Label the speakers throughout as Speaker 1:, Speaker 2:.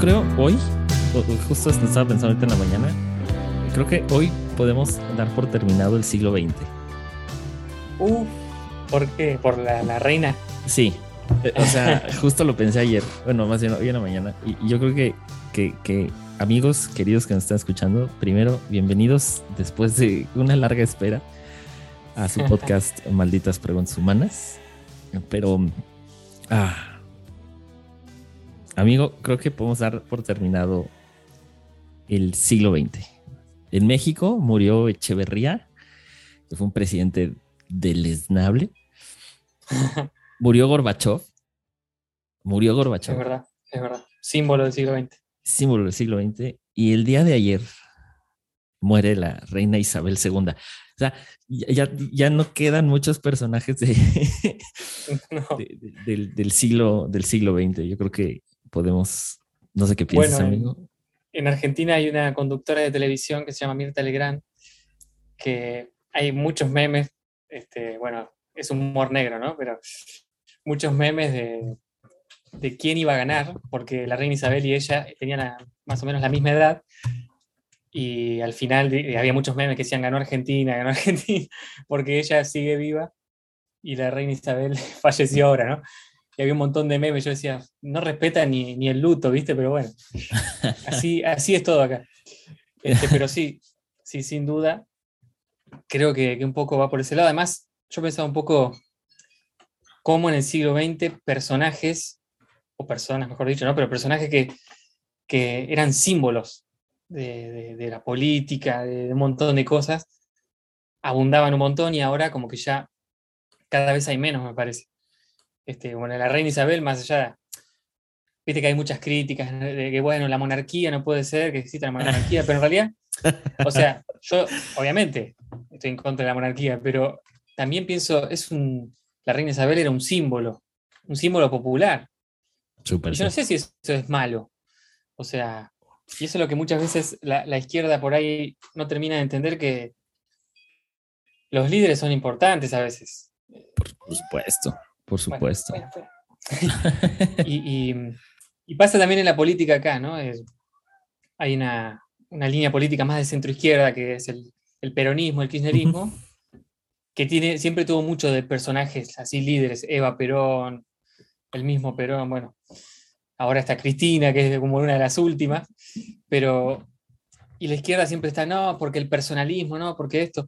Speaker 1: creo hoy, justo estaba pensando ahorita en la mañana, creo que hoy podemos dar por terminado el siglo XX.
Speaker 2: Uh, ¿por qué? ¿Por la, reina?
Speaker 1: Sí, eh, o sea, justo lo pensé ayer, bueno, más bien hoy en la mañana, y, yo creo que, que, que, amigos queridos que nos están escuchando, primero, bienvenidos después de una larga espera a su podcast Malditas Preguntas Humanas, pero... Ah, Amigo, creo que podemos dar por terminado el siglo XX. En México murió Echeverría, que fue un presidente deleznable. murió Gorbachev. Murió Gorbachev.
Speaker 2: Es verdad, es verdad. Símbolo del siglo XX.
Speaker 1: Símbolo del siglo XX. Y el día de ayer muere la reina Isabel II. O sea, ya, no quedan muchos personajes del, siglo, del siglo XX. Yo creo que podemos, no sé qué piensas, amigo.
Speaker 2: En, Argentina hay una conductora de televisión que se llama Mirta Legrand, que hay muchos memes, este, bueno, es un humor negro, ¿no? Pero muchos memes de, de quién iba a ganar, porque la reina Isabel y ella tenían más o menos la misma edad, y al final había muchos memes que decían ganó Argentina, ganó Argentina, porque ella sigue viva y la reina Isabel falleció ahora, ¿no? Había un montón de memes. Yo decía, no respeta ni, ni el luto, ¿viste? Pero bueno, así, así es todo acá. Este, pero sí, sí, sin duda, creo que, un poco va por ese lado. Además, yo pensaba un poco cómo en el siglo XX personajes, o personas, mejor dicho, ¿no? Pero personajes que, que eran símbolos de, la política, de, un montón de cosas, abundaban un montón y ahora como que ya cada vez hay menos, me parece. Este, bueno, la reina Isabel, más allá, viste que hay muchas críticas de que, bueno, la monarquía no puede ser, que exista la monarquía, pero en realidad, o sea, yo obviamente estoy en contra de la monarquía, pero también pienso, es un, la reina Isabel era un símbolo, un símbolo popular. yo no sé si eso es malo. O sea, y eso es lo que muchas veces la, la, izquierda por ahí no termina de entender que los líderes son importantes a veces.
Speaker 1: Por supuesto. Por supuesto.
Speaker 2: y, pasa también en la política acá, ¿no? hay una, línea política más de centro izquierda que es el, peronismo, el kirchnerismo, que tiene, siempre tuvo mucho de personajes así líderes, Eva Perón, el mismo Perón, bueno, ahora está Cristina, que es como una de las últimas, pero, y la izquierda siempre está, no, porque el personalismo, no, porque esto,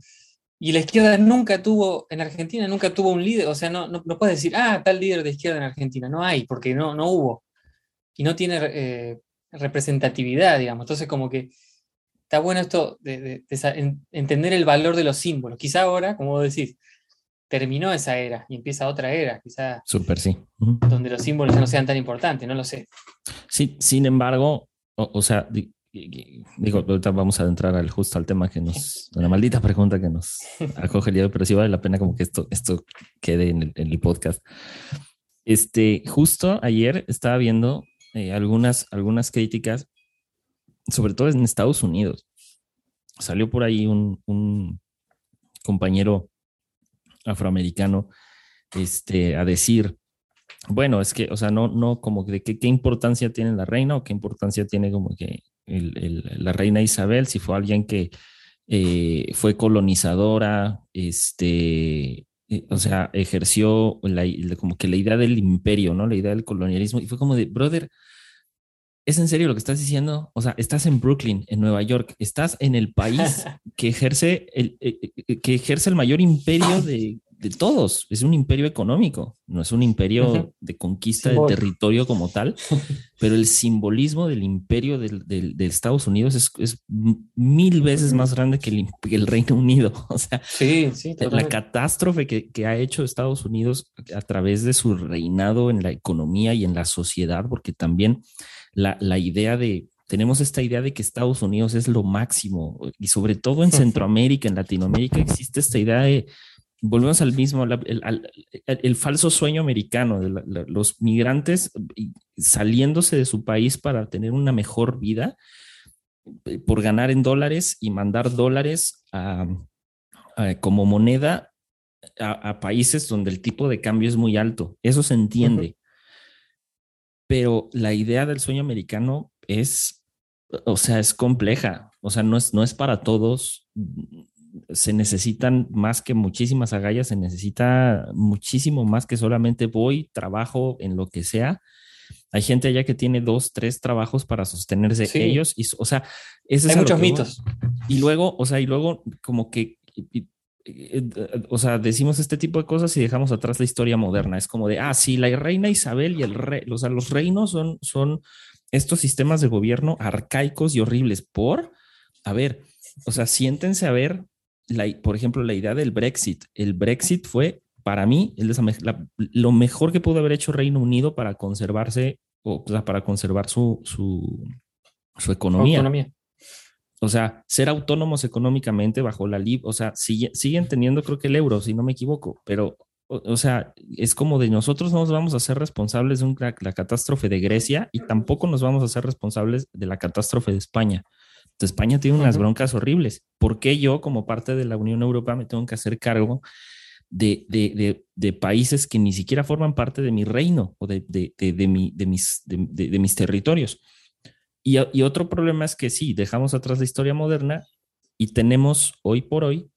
Speaker 2: y la izquierda nunca tuvo, en Argentina nunca tuvo un líder, o sea, no, no, puedes decir, ah, tal líder de izquierda en Argentina, no hay, porque no, no hubo. Y no tiene eh, representatividad, digamos. Entonces, como que está bueno esto de, entender el valor de los símbolos. Quizá ahora, como vos decís, terminó esa era y empieza otra era, quizá.
Speaker 1: Súper, sí.
Speaker 2: Donde los símbolos ya no sean tan importantes, no lo sé.
Speaker 1: Sí, sin embargo, o sea, digo, ahorita vamos a entrar al, justo al tema que nos, una maldita pregunta que nos acoge el día, pero sí vale la pena como que esto, esto quede en el, podcast. Este, justo ayer estaba viendo eh, algunas, algunas críticas, sobre todo en Estados Unidos. Salió por ahí un, un compañero afroamericano este, a decir, bueno, es que, o sea, no, no como de qué, qué importancia tiene la reina o qué importancia tiene como que la reina Isabel, si fue alguien que eh, fue colonizadora, este, eh, o sea, ejerció como que la idea del imperio, ¿no? La idea del colonialismo. Y fue como de, brother, ¿es en serio lo que estás diciendo? O sea, estás en Brooklyn, en Nueva York, estás en el país que ejerce el, eh, que ejerce el mayor imperio de, de todos. Es un imperio económico, no es un imperio de conquista de territorio como tal, pero el simbolismo del imperio de Estados Unidos es, mil veces más grande que el, Reino Unido. O sea, la catástrofe que, ha hecho Estados Unidos a través de su reinado en la economía y en la sociedad, porque también la, la idea de tenemos esta idea de que Estados Unidos es lo máximo y sobre todo en Centroamérica, en Latinoamérica existe esta idea de volvemos al mismo, el, falso sueño americano de los migrantes saliéndose de su país para tener una mejor vida eh, por ganar en dólares y mandar dólares como moneda a, países donde el tipo de cambio es muy alto. Eso se entiende. Pero la idea del sueño americano es, o sea, es compleja, o sea, no es, no es para todos. Se necesitan más que muchísimas agallas, se necesita muchísimo más que solamente voy, trabajo en lo que sea. Hay gente allá que tiene dos, tres trabajos para sostenerse ellos. Y, o sea,
Speaker 2: ese hay muchos mitos.
Speaker 1: Y luego, o sea, y luego como que eh, o sea, decimos este tipo de cosas y dejamos atrás la historia moderna. Es como de, ah, sí, la reina Isabel y el rey, o sea, los reinos son, son estos sistemas de gobierno arcaicos y horribles. Por, a ver, o sea, siéntense a ver, la, por ejemplo, la idea del Brexit. El Brexit fue, para mí, el lo mejor que pudo haber hecho Reino Unido para conservarse, o, sea, para conservar su, su, su economía. economía. O sea, ser autónomos económicamente bajo la LIB, o sea, siguen teniendo creo que el euro, si no me equivoco, pero, o, sea, es como de nosotros no nos vamos a ser responsables de la catástrofe de Grecia y tampoco nos vamos a ser responsables de la catástrofe de España. Entonces, España tiene unas broncas horribles. ¿Por qué yo, como parte de la Unión Europea, me tengo que hacer cargo de, de, de, países que ni siquiera forman parte de mi reino o de, mi, de, mis, territorios? Y, otro problema es que sí, dejamos atrás la historia moderna y tenemos hoy por hoy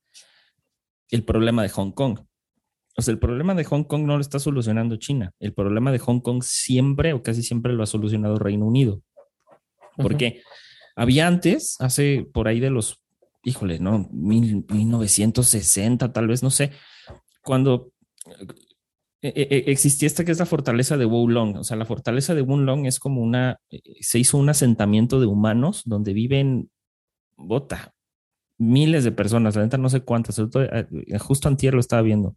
Speaker 1: el problema de Hong Kong. O sea, el problema de Hong Kong no lo está solucionando China. El problema de Hong Kong siempre o casi siempre lo ha solucionado Reino Unido. Porque había antes, hace por ahí de los, híjole, ¿no? 1960, tal vez, no sé, cuando e, e, e, existía esta que es la fortaleza de Wulong. O sea, la fortaleza de Wulong es como una, eh, se hizo un asentamiento de humanos donde viven, bota, miles de personas, la neta no sé cuántas, eh, justo antier lo estaba viendo.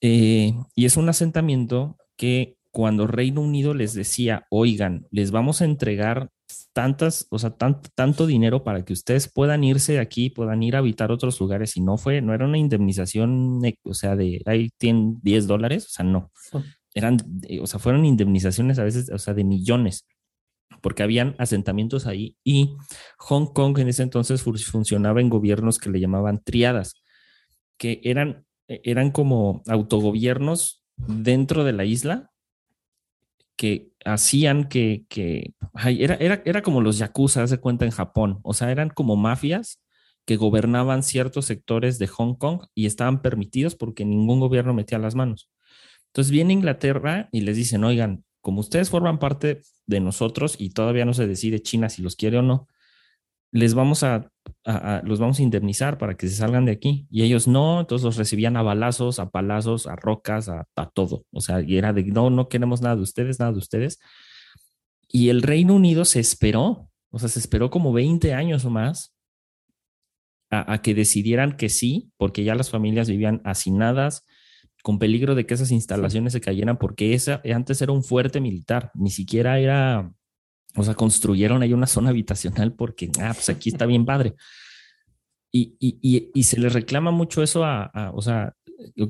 Speaker 1: Eh, y es un asentamiento que cuando Reino Unido les decía, oigan, les vamos a entregar tantas, o sea, tanto dinero para que ustedes puedan irse de aquí, puedan ir a habitar otros lugares. Y no fue, no era una indemnización, o sea, de ahí tienen 10 dólares, o sea, no. Eran, eh, o sea, fueron indemnizaciones a veces, o sea, de millones, porque habían asentamientos ahí. Y Hong Kong en ese entonces funcionaba en gobiernos que le llamaban triadas, que eran, e, eran como autogobiernos dentro de la isla, que hacían que, que era, era, era, como los yakuza, se cuenta en Japón, o sea, eran como mafias que gobernaban ciertos sectores de Hong Kong y estaban permitidos porque ningún gobierno metía las manos. Entonces viene Inglaterra y les dicen, oigan, como ustedes forman parte de nosotros y todavía no se decide China si los quiere o no, les vamos a, los vamos a indemnizar para que se salgan de aquí. Y ellos no, entonces los recibían a balazos, a palazos, a rocas, a, todo. O sea, y era de, no, no queremos nada de ustedes, nada de ustedes. Y el Reino Unido se esperó, o sea, se esperó como 20 años o más a, que decidieran que sí, porque ya las familias vivían hacinadas, con peligro de que esas instalaciones se cayeran, porque esa antes era un fuerte militar, ni siquiera era o sea, construyeron ahí una zona habitacional porque, ah, pues aquí está bien padre. Y, y, y, se le reclama mucho eso a, o sea,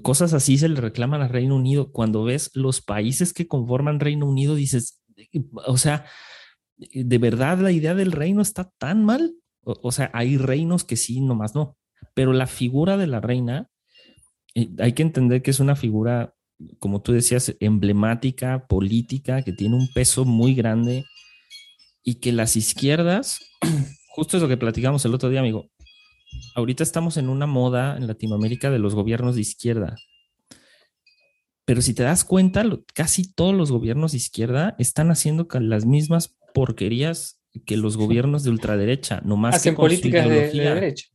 Speaker 1: cosas así se le reclaman al Reino Unido. Cuando ves los países que conforman Reino Unido, dices, o sea, ¿de verdad la idea del reino está tan mal? O, sea, hay reinos que sí, nomás no. Pero la figura de la reina, eh, hay que entender que es una figura, como tú decías, emblemática, política, que tiene un peso muy grande y que las izquierdas, justo es lo que platicamos el otro día, amigo, ahorita estamos en una moda en Latinoamérica de los gobiernos de izquierda. Pero si te das cuenta, casi todos los gobiernos de izquierda están haciendo las mismas porquerías que los gobiernos de ultraderecha, nomás
Speaker 2: hacen políticas de, derecha.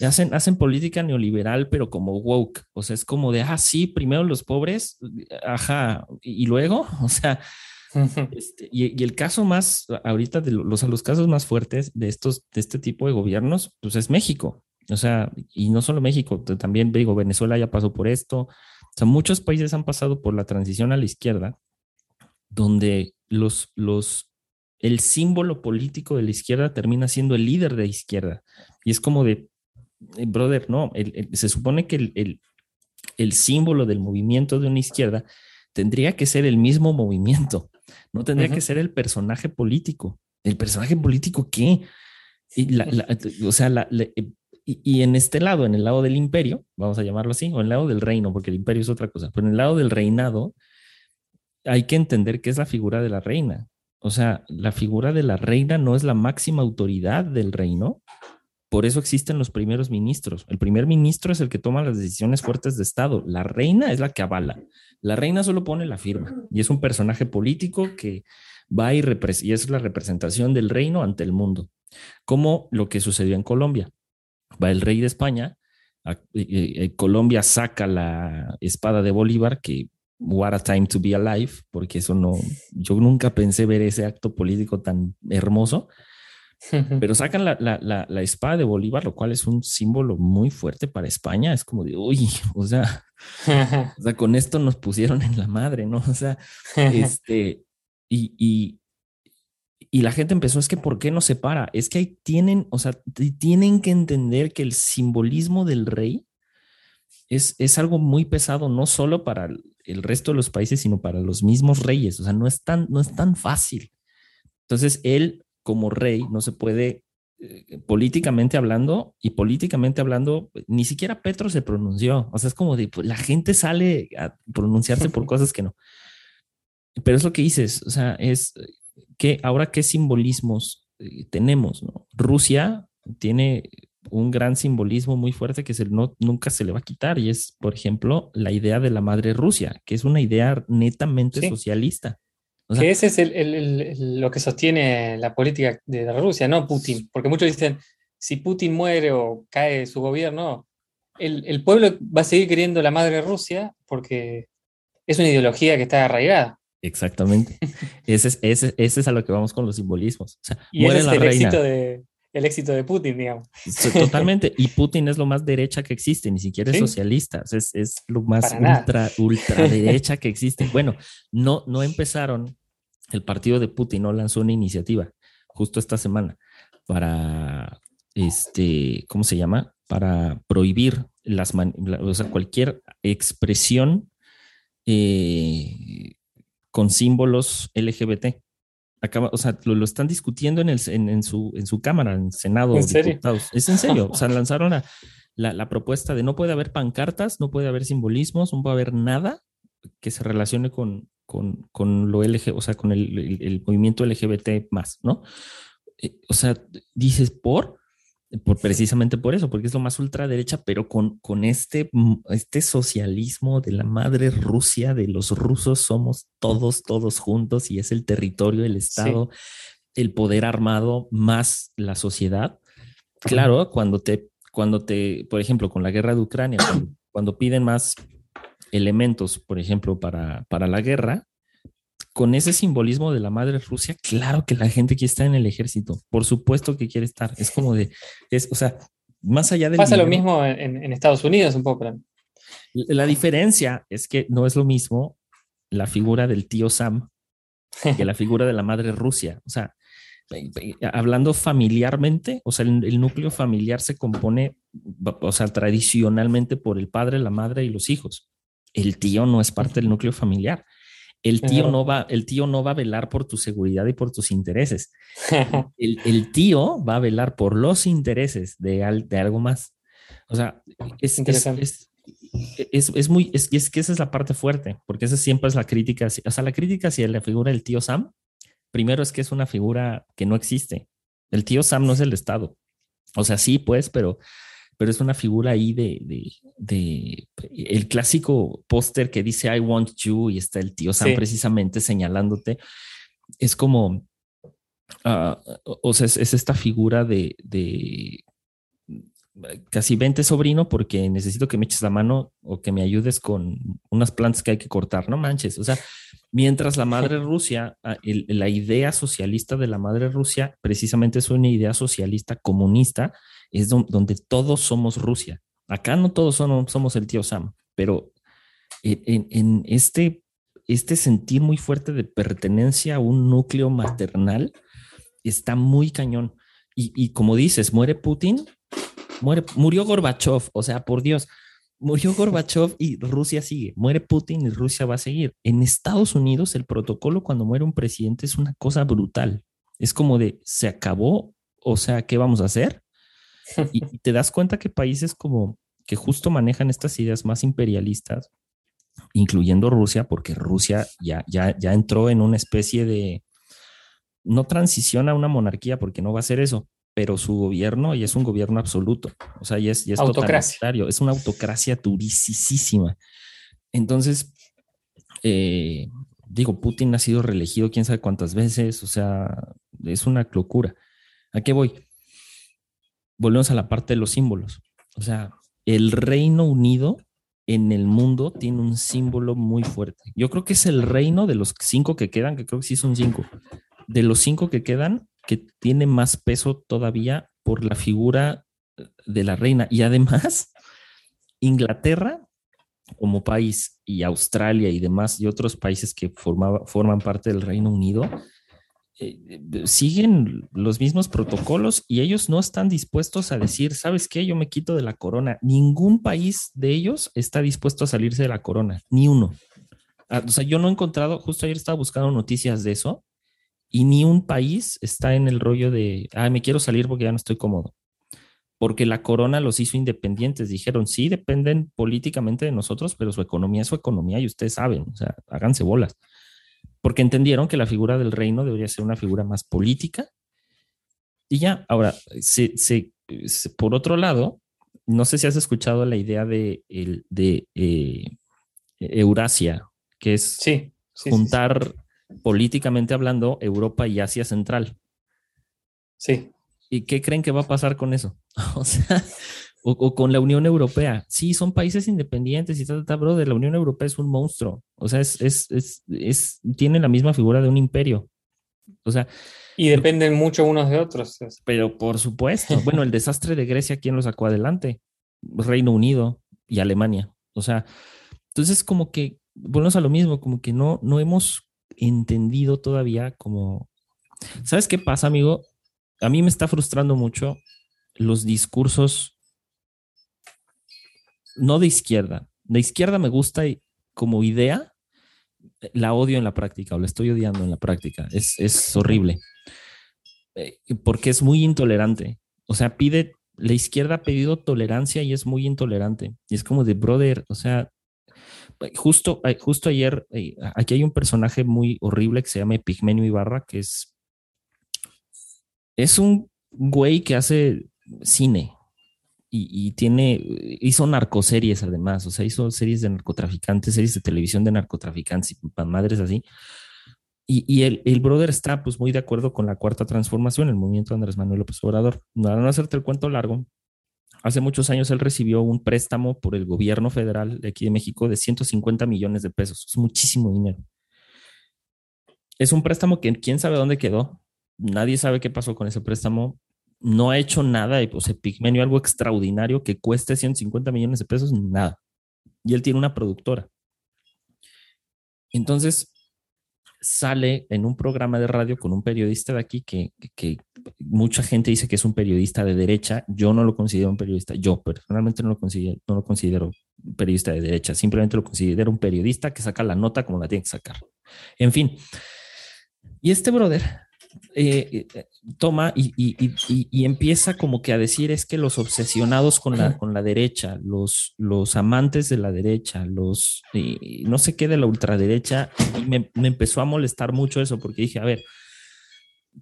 Speaker 1: Hacen, hacen política neoliberal, pero como woke. O sea, es como de, ah, sí, primero los pobres, ajá, y luego, o sea, este, y, el caso más, ahorita, de los, los casos más fuertes de, estos, de este tipo de gobiernos, pues es México. O sea, y no solo México, también digo, Venezuela ya pasó por esto. O sea, muchos países han pasado por la transición a la izquierda, donde los, los, el símbolo político de la izquierda termina siendo el líder de la izquierda. Y es como de, eh, brother, no, se supone que el, el, el símbolo del movimiento de una izquierda tendría que ser el mismo movimiento. No tendría que ser el personaje político. ¿El personaje político qué? Y o sea, eh, y, en este lado, en el lado del imperio, vamos a llamarlo así, o en el lado del reino, porque el imperio es otra cosa, pero en el lado del reinado hay que entender qué es la figura de la reina. O sea, la figura de la reina no es la máxima autoridad del reino. Por eso existen los primeros ministros. El primer ministro es el que toma las decisiones fuertes de Estado. La reina es la que avala. La reina solo pone la firma y es un personaje político que va y, y es la representación del reino ante el mundo, como lo que sucedió en Colombia. Va el rey de España, Colombia saca la espada de Bolívar, que what a time to be alive, porque eso no, yo nunca pensé ver ese acto político tan hermoso, pero sacan la, la, la, espada de Bolívar, lo cual es un símbolo muy fuerte para España, es como de, uy, o sea, o sea, con esto nos pusieron en la madre, ¿no? O sea, este, y, y, y la gente empezó, es que ¿por qué no se para? Es que ahí tienen, o sea, tienen que entender que el simbolismo del rey es, es algo muy pesado, no solo para el resto de los países, sino para los mismos reyes. O sea, no es tan, no es tan fácil. Entonces, él como rey no se puede, eh, políticamente hablando, y políticamente hablando, ni siquiera Petro se pronunció. O sea, es como de, pues, la gente sale a pronunciarse por cosas que no. Pero es lo que dices, o sea, es que ahora qué simbolismos eh, tenemos, ¿no? Rusia tiene un gran simbolismo muy fuerte que se, no, nunca se le va a quitar y es, por ejemplo, la idea de la madre Rusia, que es una idea netamente socialista.
Speaker 2: Que ese es lo que sostiene la política de Rusia, no Putin, porque muchos dicen, si Putin muere o cae su gobierno, el, el pueblo va a seguir queriendo la madre Rusia porque es una ideología que está arraigada.
Speaker 1: Exactamente. ese, es, ese, ese, es a lo que vamos con los simbolismos. O sea,
Speaker 2: y muere ese es el éxito, de, el éxito de Putin, digamos.
Speaker 1: Totalmente. Y Putin es lo más derecha que existe, ni siquiera es socialista. Es, es, lo más ultra, ultra derecha que existe. Bueno, no, no empezaron, el partido de Putin no lanzó una iniciativa justo esta semana para, este, ¿cómo se llama? Para prohibir las, o sea, cualquier expresión eh, con símbolos LGBT. Acaba, o sea, lo, están discutiendo en, el, en, su, en su cámara, en Senado.
Speaker 2: ¿En serio?
Speaker 1: Es en serio. O sea, lanzaron la, la, propuesta de no puede haber pancartas, no puede haber simbolismos, no puede haber nada que se relacione con, con, con lo LGBT, o sea, con el, el, el movimiento LGBT más, ¿no? Eh, o sea, dices, ¿por? Por, precisamente por eso, porque es lo más ultraderecha, pero con, con este, mm, este socialismo de la madre Rusia, de los rusos somos todos, todos juntos y es el territorio, el Estado, el poder armado más la sociedad. Claro, cuando te, cuando te, por ejemplo, con la guerra de Ucrania, cuando, piden más elementos, por ejemplo, para, para la guerra, con ese simbolismo de la madre Rusia, claro que la gente quiere estar en el ejército, por supuesto que quiere estar. Es como de, es, o sea, más allá de...
Speaker 2: Pasa lo mismo en, Estados Unidos un poco.
Speaker 1: La diferencia es que no es lo mismo la figura del tío Sam que la figura de la madre Rusia. O sea, hablando familiarmente, o sea, el, núcleo familiar se compone, o sea, tradicionalmente por el padre, la madre y los hijos. El tío no es parte del núcleo familiar. El tío, no va, el tío no va a velar por tu seguridad y por tus intereses. el, tío va a velar por los intereses de, de algo más. O sea, es, es, es, muy, es, es que esa es la parte fuerte, porque esa siempre es la crítica. O sea, la crítica hacia la figura del tío Sam, primero es que es una figura que no existe. El tío Sam no es el Estado. O sea, sí, pues, pero pero es una figura ahí de, de, el clásico póster que dice I want you y está el tío Sam precisamente señalándote. Es como, ah, o sea, es, esta figura de, de casi vente sobrino porque necesito que me eches la mano o que me ayudes con unas plantas que hay que cortar, no manches. O sea, mientras la madre Rusia, ah, la idea socialista de la madre Rusia precisamente es una idea socialista comunista es donde todos somos Rusia. Acá no todos somos el tío Sam, pero en, este, este sentir muy fuerte de pertenencia a un núcleo maternal está muy cañón. Y, como dices, muere Putin, muere, murió Gorbachev, o sea, por Dios, murió Gorbachev y Rusia sigue, muere Putin y Rusia va a seguir. En Estados Unidos el protocolo cuando muere un presidente es una cosa brutal. Es como de, se acabó, o sea, ¿qué vamos a hacer? Y, te das cuenta que países como que justo manejan estas ideas más imperialistas, incluyendo Rusia, porque Rusia ya, ya, ya entró en una especie de, no transiciona a una monarquía porque no va a ser eso, pero su gobierno y es un gobierno absoluto, o sea, y es, y es totalitario, es una autocracia durísima. Entonces, eh, digo, Putin ha sido reelegido quién sabe cuántas veces, o sea, es una locura. ¿A qué voy? Volvemos a la parte de los símbolos. O sea, el Reino Unido en el mundo tiene un símbolo muy fuerte. Yo creo que es el reino de los cinco que quedan, que creo que sí son cinco. De los cinco que quedan, que tiene más peso todavía por la figura de la reina. Y además, Inglaterra como país y Australia y demás y otros países que forman parte del Reino Unido eh, siguen los mismos protocolos y ellos no están dispuestos a decir, ¿sabes qué? Yo me quito de la corona. Ningún país de ellos está dispuesto a salirse de la corona, ni uno. Ah, o sea, yo no he encontrado, justo ayer estaba buscando noticias de eso y ni un país está en el rollo de, ah, me quiero salir porque ya no estoy cómodo porque la corona los hizo independientes. Dijeron, sí, dependen políticamente de nosotros, pero su economía es su economía y ustedes saben, o sea, háganse bolas. Porque entendieron que la figura del reino debería ser una figura más política. Y ya, ahora, se, por otro lado, no sé si has escuchado la idea de, de eh, Eurasia, que es juntar políticamente hablando Europa y Asia Central.
Speaker 2: Sí.
Speaker 1: ¿Y qué creen que va a pasar con eso? o sea, o, con la Unión Europea. Sí, son países independientes y tal, tal, bro, de la Unión Europea es un monstruo. O sea, es, es, es, es, tiene la misma figura de un imperio. O sea.
Speaker 2: Y dependen mucho unos de otros.
Speaker 1: Pero por supuesto. bueno, el desastre de Grecia, ¿quién lo sacó adelante? Reino Unido y Alemania. O sea, entonces como que, volvemos a lo mismo, como que no, no hemos entendido todavía como... ¿Sabes qué pasa, amigo? a mí me está frustrando mucho los discursos no de izquierda. De izquierda me gusta como idea, la odio en la práctica o la estoy odiando en la práctica. Es, horrible. Eh, porque es muy intolerante. O sea, pide, la izquierda ha pedido tolerancia y es muy intolerante. Y es como de brother, o sea, justo, justo ayer, eh, aquí hay un personaje muy horrible que se llama Pigmenio Ibarra, que es es un güey que hace cine y, tiene, hizo narcoseries además, o sea, hizo series de narcotraficantes, series de televisión de narcotraficantes y madres así. Y, el, brother está pues muy de acuerdo con la cuarta transformación, el movimiento de Andrés Manuel López Obrador. Para no hacerte el cuento largo, hace muchos años él recibió un préstamo por el gobierno federal de aquí de México de 150 millones de pesos. Es muchísimo dinero. Es un préstamo que quién sabe dónde quedó, nadie sabe qué pasó con ese préstamo. No ha hecho nada, o sea, Pigmenio algo extraordinario que cueste 150 millones de pesos, nada. Y él tiene una productora. Entonces, sale en un programa de radio con un periodista de aquí que, mucha gente dice que es un periodista de derecha. Yo no lo considero un periodista. Yo personalmente no lo considero, no lo considero periodista de derecha. Simplemente lo considero un periodista que saca la nota como la tiene que sacar. En fin. Y este brother eh, eh, toma y, empieza como que a decir es que los obsesionados con la, con la derecha, los, los amantes de la derecha, los no sé qué de la ultraderecha, y me, me, empezó a molestar mucho eso porque dije, a ver,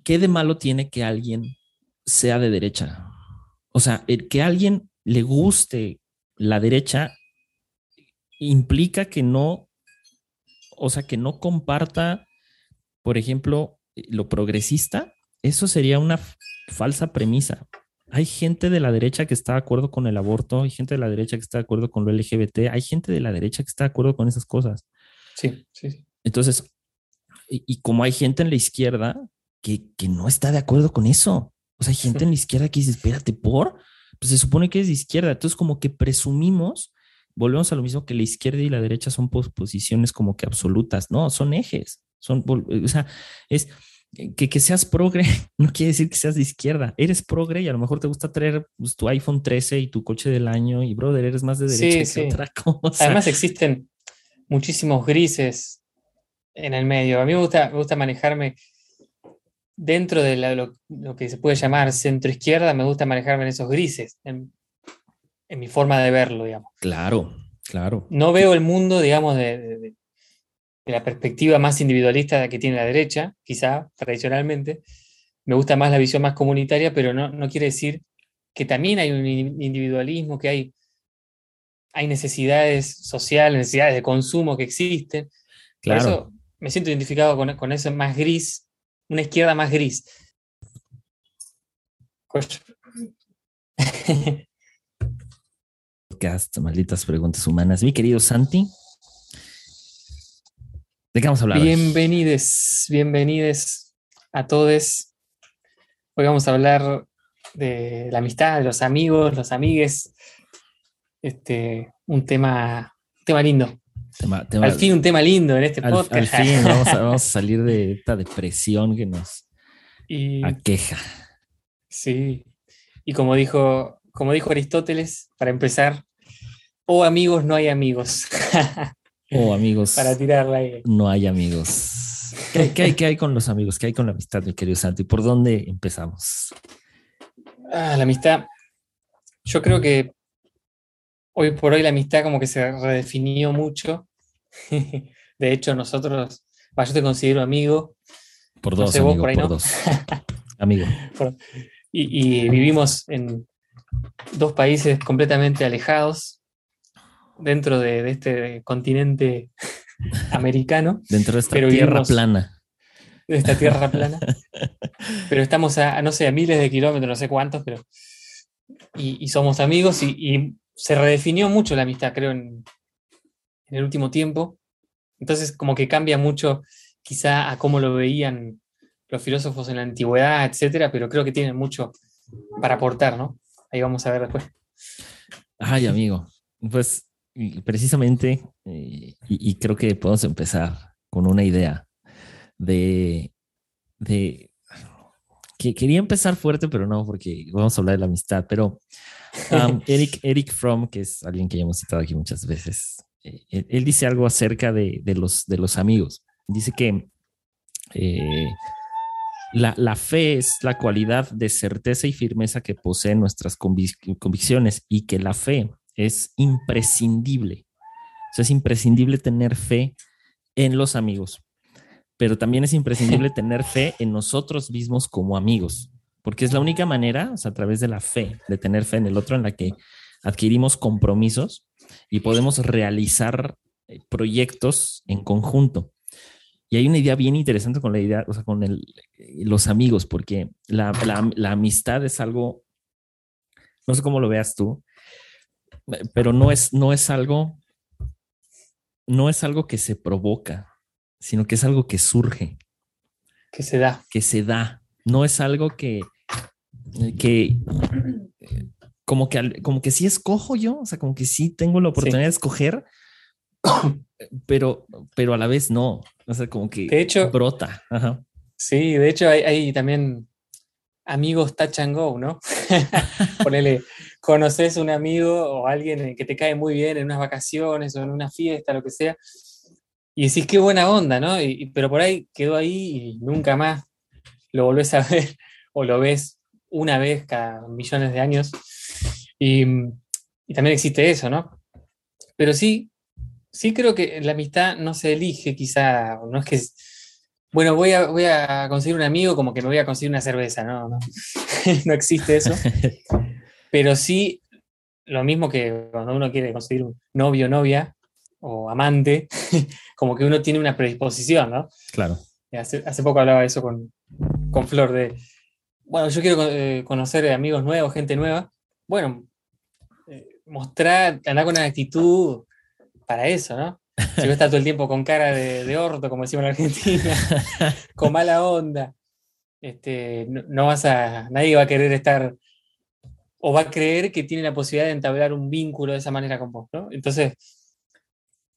Speaker 1: ¿qué de malo tiene que alguien sea de derecha? O sea, el que a alguien le guste la derecha implica que no, o sea, que no comparta, por ejemplo, lo progresista, eso sería una falsa premisa. Hay gente de la derecha que está de acuerdo con el aborto, hay gente de la derecha que está de acuerdo con lo LGBT, hay gente de la derecha que está de acuerdo con esas cosas.
Speaker 2: Sí, sí.
Speaker 1: Entonces, y, como hay gente en la izquierda que, que, no está de acuerdo con eso, o sea, hay gente en la izquierda que dice, espérate, por, pues se supone que es de izquierda. Entonces, como que presumimos, volvemos a lo mismo que la izquierda y la derecha son posiciones como que absolutas, no, son ejes. Son, o sea, es que, que seas progre no quiere decir que seas de izquierda. Eres progre y a lo mejor te gusta traer pues, tu iPhone 13 y tu coche del año y brother, eres más de derecha que otra cosa.
Speaker 2: Además existen muchísimos grises en el medio. A mí me gusta, me gusta manejarme dentro de lo, que se puede llamar centro izquierda, me gusta manejarme en esos grises, en, mi forma de verlo, digamos.
Speaker 1: Claro, claro.
Speaker 2: No veo el mundo, digamos, de, la perspectiva más individualista que tiene la derecha, quizá tradicionalmente. Me gusta más la visión más comunitaria, pero no, no quiere decir que también hay un individualismo, que hay, hay necesidades sociales, necesidades de consumo que existen. Claro. Por eso me siento identificado con, con eso más gris, una izquierda más gris.
Speaker 1: Podcast, malditas preguntas humanas. Mi querido Santi, ¿de qué vamos a hablar?
Speaker 2: Bienvenides, bienvenides a todos. Hoy vamos a hablar de la amistad, de los amigos, los amigues. Este, un tema, tema lindo. al fin un tema lindo en este podcast.
Speaker 1: Al fin vamos a, salir de esta depresión que nos aqueja.
Speaker 2: Sí. Y como dijo, como dijo Aristóteles, para empezar, o oh, amigos, no hay amigos.
Speaker 1: o oh, amigos.
Speaker 2: Para tirarla ahí.
Speaker 1: No hay amigos. ¿Qué, hay, ¿Qué, hay, con los amigos? ¿Qué hay con la amistad, mi querido Santi? ¿Por dónde empezamos?
Speaker 2: Ah, la amistad. Yo creo que hoy por hoy la amistad como que se redefinió mucho. De hecho, nosotros, yo te considero amigo.
Speaker 1: Por dos, amigo, por, dos. amigo.
Speaker 2: y, vivimos en dos países completamente alejados dentro de, este continente americano.
Speaker 1: Dentro de esta tierra plana
Speaker 2: de esta tierra plana. pero estamos a, no sé, a miles de kilómetros, no sé cuántos, pero. Y, somos amigos y, se redefinió mucho la amistad, creo, en, el último tiempo. Entonces, como que cambia mucho, quizá, a cómo lo veían los filósofos en la antigüedad, etcétera, pero creo que tienen mucho para aportar, ¿no? Ahí vamos a ver después.
Speaker 1: Ay, amigo. Pues precisamente, eh, y, creo que podemos empezar con una idea de, de que quería empezar fuerte, pero no, porque vamos a hablar de la amistad. Pero um, Eric, Eric Fromm, que es alguien que ya hemos citado aquí muchas veces, eh, él, dice algo acerca de, de, los, de los amigos. Dice que eh, la, la, fe es la cualidad de certeza y firmeza que poseen nuestras convicciones y que la fe es imprescindible. O sea, es imprescindible tener fe en los amigos pero también es imprescindible tener fe en nosotros mismos como amigos, porque es la única manera, o sea, a través de la fe, de tener fe en el otro, en la que adquirimos compromisos y podemos realizar eh, proyectos en conjunto. Y hay una idea bien interesante con la idea, o sea, con el, eh, los amigos, porque la, la amistad es algo, no sé cómo lo veas tú, pero no es, no es algo, no es algo que se provoca, sino que es algo que surge.
Speaker 2: Que se da.
Speaker 1: Que se da. No es algo que, que como que, como que sí escojo yo, o sea, como que sí tengo la oportunidad de escoger, pero, pero a la vez no. O sea, como que
Speaker 2: de hecho,
Speaker 1: brota.
Speaker 2: Sí, de hecho hay, también amigos touch and go, ¿no? Ponele, conoces un amigo o alguien que te cae muy bien en unas vacaciones o en una fiesta, lo que sea, y decís, qué buena onda, ¿no? pero por ahí quedó ahí y nunca más lo volvés a ver o lo ves una vez cada millones de años. Y, también existe eso, ¿no? Pero sí, sí creo que la amistad no se elige, quizá, no es que, bueno, voy a, voy a conseguir un amigo como que me voy a conseguir una cerveza, ¿no? No, no existe eso. Pero sí, lo mismo que cuando uno quiere conseguir un novio o novia, o amante, como que uno tiene una predisposición, ¿no?
Speaker 1: Claro.
Speaker 2: Hace, hace poco hablaba de eso con, con Flor, de, bueno, yo quiero eh, conocer amigos nuevos, gente nueva. Bueno, eh, mostrar, andar con una actitud para eso, ¿no? Si uno está todo el tiempo con cara de, de orto, como decimos en Argentina, con mala onda, este, no, no, vas a, nadie va a querer estar o va a creer que tiene la posibilidad de entablar un vínculo de esa manera con vos, ¿no? Entonces,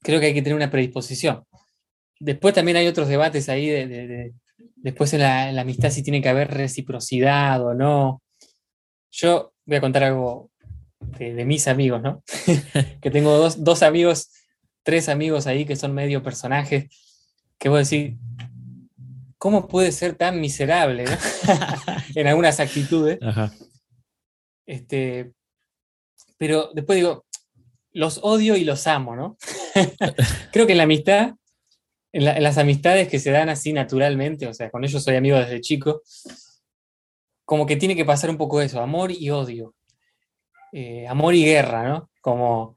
Speaker 2: creo que hay que tener una predisposición. Después también hay otros debates ahí de, después en la, amistad si tiene que haber reciprocidad o no. Yo voy a contar algo de, mis amigos, ¿no? que tengo dos, amigos, tres amigos ahí que son medio personajes, que voy a decir, ¿cómo puede ser tan miserable en algunas actitudes? Este, pero después digo, los odio y los amo, ¿no? Creo que en la amistad en, las amistades que se dan así naturalmente, o sea, con ellos soy amigo desde chico, como que tiene que pasar un poco eso, amor y odio, eh, amor y guerra, ¿no? Como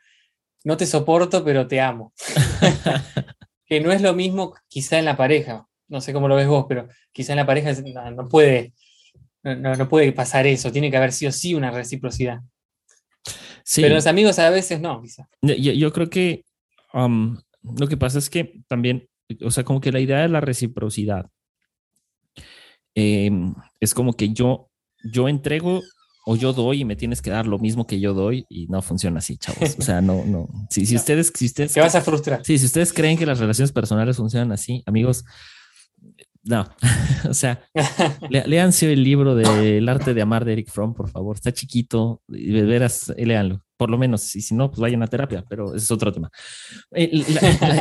Speaker 2: no te soporto, pero te amo. que no es lo mismo quizá en la pareja, no sé cómo lo ves vos, pero quizá en la pareja no, puede, no, puede pasar eso, tiene que haber sido sí una reciprocidad. Pero los amigos a veces no, quizá.
Speaker 1: Yo, creo que um, lo que pasa es que también o sea, como que la idea de la reciprocidad em, es como que yo, yo entrego o yo doy y me tienes que dar lo mismo que yo doy y no funciona así, chavos. O sea, no, no. Si, si ustedes, si ustedes...
Speaker 2: Te vas a frustrar.
Speaker 1: Sí, si ustedes creen que las relaciones personales funcionan así, amigos, no. o sea, léanse el libro de El arte de amar de Eric Fromm, por favor. Está chiquito, y de veras, léanlo. Por lo menos, y si no, pues vayan a terapia, pero ese es otro tema. Eh,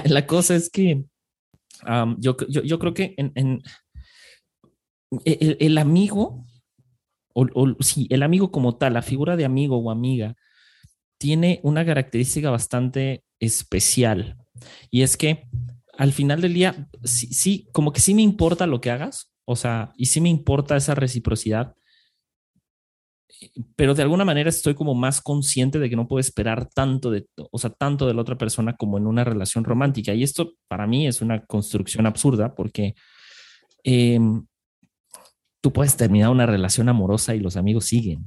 Speaker 1: la cosa es que yo, yo, creo que en, el, amigo, o, sí, el amigo como tal, la figura de amigo o amiga, tiene una característica bastante especial. Y es que al final del día, sí, sí, como que sí me importa lo que hagas, o sea, y sí me importa esa reciprocidad, pero de alguna manera estoy como más consciente de que no puedo esperar tanto de, o sea, tanto de la otra persona como en una relación romántica. Y esto para mí es una construcción absurda porque em, tú puedes terminar una relación amorosa y los amigos siguen,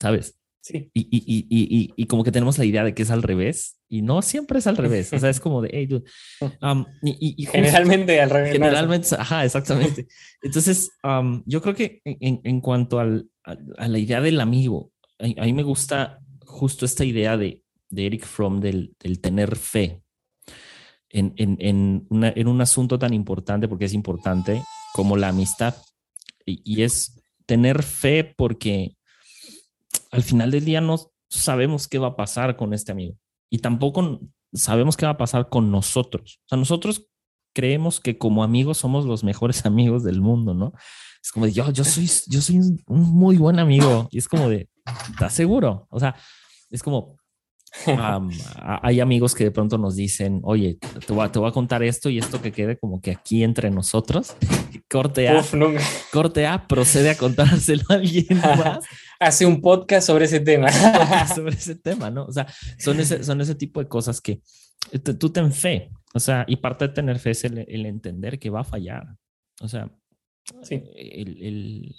Speaker 1: ¿sabes?
Speaker 2: Sí.
Speaker 1: Y, y, y, y, como que tenemos la idea de que es al revés y no siempre es al revés. O sea, es como de, hey, dude. Um, y,
Speaker 2: generalmente al revés.
Speaker 1: Generalmente, ajá, exactamente. Entonces, um, yo creo que en, en cuanto al, a, la idea del amigo. A, mí me gusta justo esta idea de, de Eric Fromm del, del tener fe en, en, en, en, un asunto tan importante, porque es importante, como la amistad. Y, es tener fe porque al final del día no sabemos qué va a pasar con este amigo. Y tampoco sabemos qué va a pasar con nosotros. O sea, nosotros creemos que como amigos somos los mejores amigos del mundo, ¿no? es como yo, yo soy, yo soy un, muy buen amigo. Y es como de, ¿estás seguro? O sea, es como, hay amigos que de pronto nos dicen, oye, te voy, a, te voy, a, contar esto y esto que quede como que aquí entre nosotros. Corte A, corte A, procede a contárselo a alguien más.
Speaker 2: Hace un podcast sobre ese tema.
Speaker 1: sobre ese tema, ¿no? O sea, son ese, son ese tipo de cosas que tú ten fe. O sea, y parte de tener fe es el, el entender que va a fallar. O sea, Sí. El,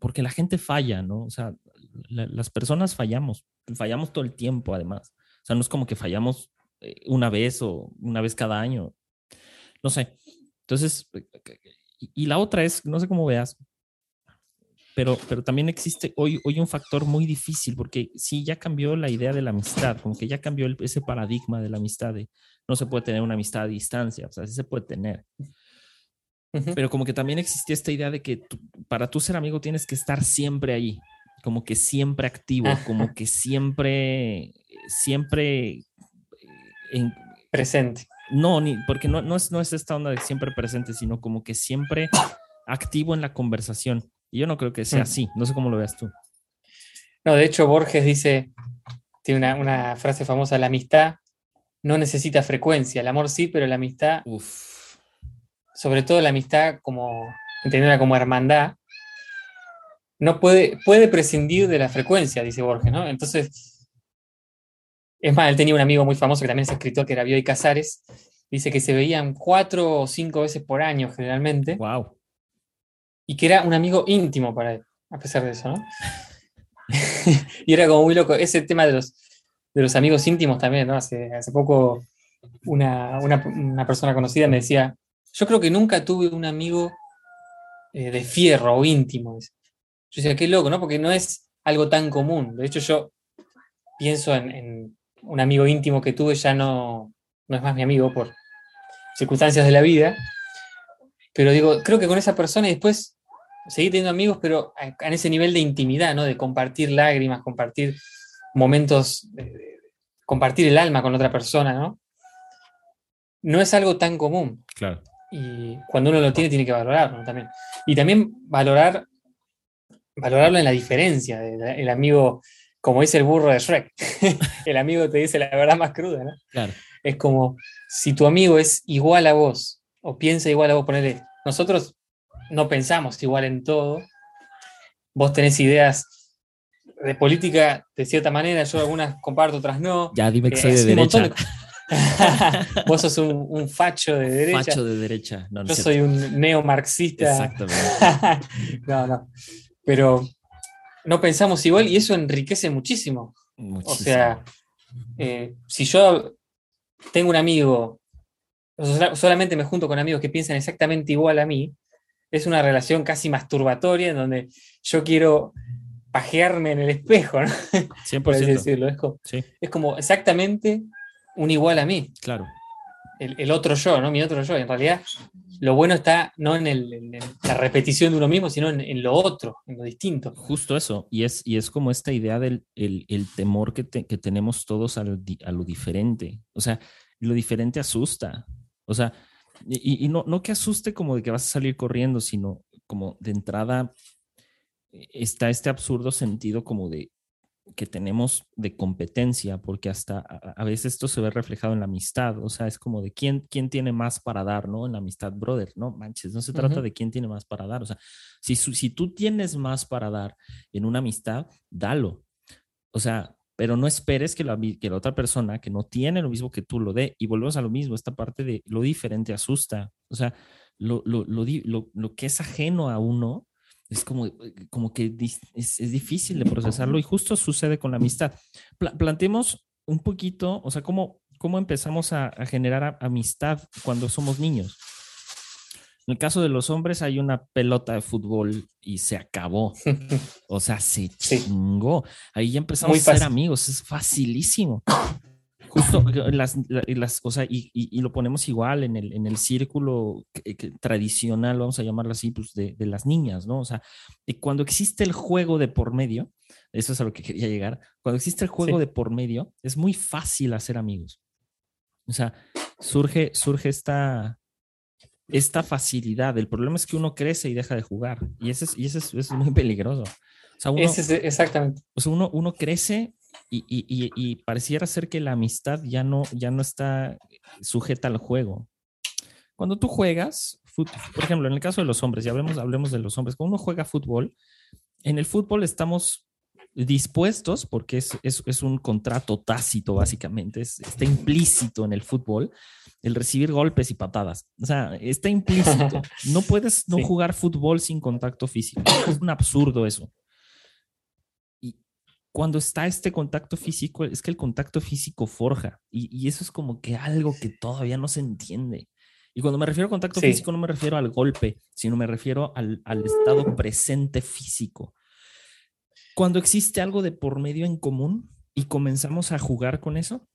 Speaker 1: porque la gente falla, ¿no? O sea, las personas fallamos, fallamos todo el tiempo además. O sea, no es como que fallamos eh, una vez o una vez cada año. No sé. Entonces, y la otra es, no sé cómo veas, pero, pero también existe hoy, hoy un factor muy difícil porque sí, ya cambió la idea de la amistad, como que ya cambió ese paradigma de la amistad de no se puede tener una amistad a distancia, o sea, sí se puede tener. Pero como que también existía esta idea de que para tú ser amigo tienes que estar siempre ahí, como que siempre activo, como que siempre, siempre eh,
Speaker 2: en, presente.
Speaker 1: No, ni, porque no, no, es, no es esta onda de siempre presente, sino como que siempre activo en la conversación. Y yo no creo que sea mm. así, no sé cómo lo veas tú.
Speaker 2: No, de hecho Borges dice, tiene una, una frase famosa, la amistad no necesita frecuencia, el amor sí, pero la amistad... Uf sobre todo la amistad como como hermandad, no puede, puede prescindir de la frecuencia, dice Borges, ¿no? Entonces, es más, él tenía un amigo muy famoso que también es escritor, que era Bioy Casares, dice que se veían cuatro o cinco veces por año generalmente.
Speaker 1: Wow.
Speaker 2: Y que era un amigo íntimo para él, a pesar de eso, ¿no? y era como muy loco. Ese tema de los, de los amigos íntimos también, ¿no? Hace, hace poco una, una persona conocida me decía, yo creo que nunca tuve un amigo eh, de fierro o íntimo. Yo decía, qué loco, ¿no? Porque no es algo tan común. De hecho, yo pienso en, un amigo íntimo que tuve, ya no, no es más mi amigo por circunstancias de la vida. Pero digo, creo que con esa persona y después seguí teniendo amigos, pero en ese nivel de intimidad, ¿no? De compartir lágrimas, compartir momentos, compartir el alma con otra persona, ¿no? No es algo tan común.
Speaker 1: Claro.
Speaker 2: Y cuando uno lo tiene, tiene que valorarlo también. Y también valorar, valorarlo en la diferencia. El, amigo, como dice el burro de Shrek, el amigo te dice la verdad más cruda, ¿no?
Speaker 1: Claro.
Speaker 2: Es como si tu amigo es igual a vos o piensa igual a vos, ponele. Nosotros no pensamos igual en todo. Vos tenés ideas de política de cierta manera, yo algunas comparto, otras no.
Speaker 1: Ya dime que
Speaker 2: Eh,
Speaker 1: soy de
Speaker 2: un montón
Speaker 1: derecha.
Speaker 2: de- vos sos un, un facho de derecha.
Speaker 1: Facho de derecha. No, no
Speaker 2: yo soy un neomarxista.
Speaker 1: Exactamente.
Speaker 2: no, no. Pero no pensamos igual y eso enriquece muchísimo. O sea, eh, si yo tengo un amigo, solamente me junto con amigos que piensan exactamente igual a mí, es una relación casi masturbatoria en donde yo quiero pajearme en el espejo, ¿no? por así
Speaker 1: 100%.
Speaker 2: decirlo. Es como,
Speaker 1: Sí,
Speaker 2: es como exactamente un igual a mí,
Speaker 1: claro.
Speaker 2: El, el otro yo, ¿no? Mi otro yo. En realidad, lo bueno está no en, el- en la repetición de uno mismo, sino en, en lo otro, en lo distinto.
Speaker 1: Justo eso. Y es, y es como esta idea del el, el temor que, te- que tenemos todos al a lo diferente. O sea, lo diferente asusta. O sea, y, y no, no que asuste como de que vas a salir corriendo, sino como de entrada eh, está este absurdo sentido como de que tenemos de competencia, porque hasta a, a veces esto se ve reflejado en la amistad, o sea, es como de quién, quién tiene más para dar, ¿no? En la amistad, brother, no manches, no se trata
Speaker 2: Ujú.
Speaker 1: de quién tiene más para dar, o sea, si, si tú tienes más para dar en una amistad, dalo, o sea, pero no esperes que la, que la otra persona que no tiene lo mismo que tú lo dé, y volvemos a lo mismo, esta parte de lo diferente asusta, o sea, lo, lo, lo- lo que es ajeno a uno, es como, como que es, es difícil de procesarlo y justo sucede con la amistad. Pla- planteemos un poquito, o sea, cómo, cómo empezamos a, a generar a- amistad cuando somos niños. En el caso de los hombres hay una pelota de fútbol y se acabó. O sea, se chingó. Ahí ya empezamos a ser amigos, es facilísimo. Justo las, la- las o sea, y, y- y lo ponemos igual en el, en el círculo que- que tradicional, vamos a llamarlo así, pues de, de las niñas, ¿no? O sea, y cuando existe el juego de por medio, eso es a lo que quería llegar, cuando existe el juego
Speaker 2: Sí.
Speaker 1: de por medio, es muy fácil hacer amigos. O sea, surge, surge esta, esta facilidad. El problema es que uno crece y deja de jugar. Y eso es, y eso es, es muy peligroso. O sea, uno,
Speaker 2: Ese es exactamente.
Speaker 1: o sea, uno, uno crece y, y- y- y pareciera ser que la amistad ya no, ya no está sujeta al juego. Cuando tú juegas, fut- por ejemplo, en el caso de los hombres, ya hablemos, hablemos de los hombres, cuando uno juega fútbol, en el fútbol estamos dispuestos, porque es, es, es un contrato tácito básicamente, es- está implícito en el fútbol, el recibir golpes y patadas. O sea, está implícito. No puedes no
Speaker 2: Sí.
Speaker 1: jugar fútbol sin contacto físico. Es un absurdo eso. Cuando está este contacto físico, es que el contacto físico forja. Y, y eso es como que algo que todavía no se entiende. Y cuando me refiero a contacto
Speaker 2: Sí.
Speaker 1: físico, no me refiero al golpe, sino me refiero al, al estado presente físico. Cuando existe algo de por medio en común y comenzamos a jugar con eso,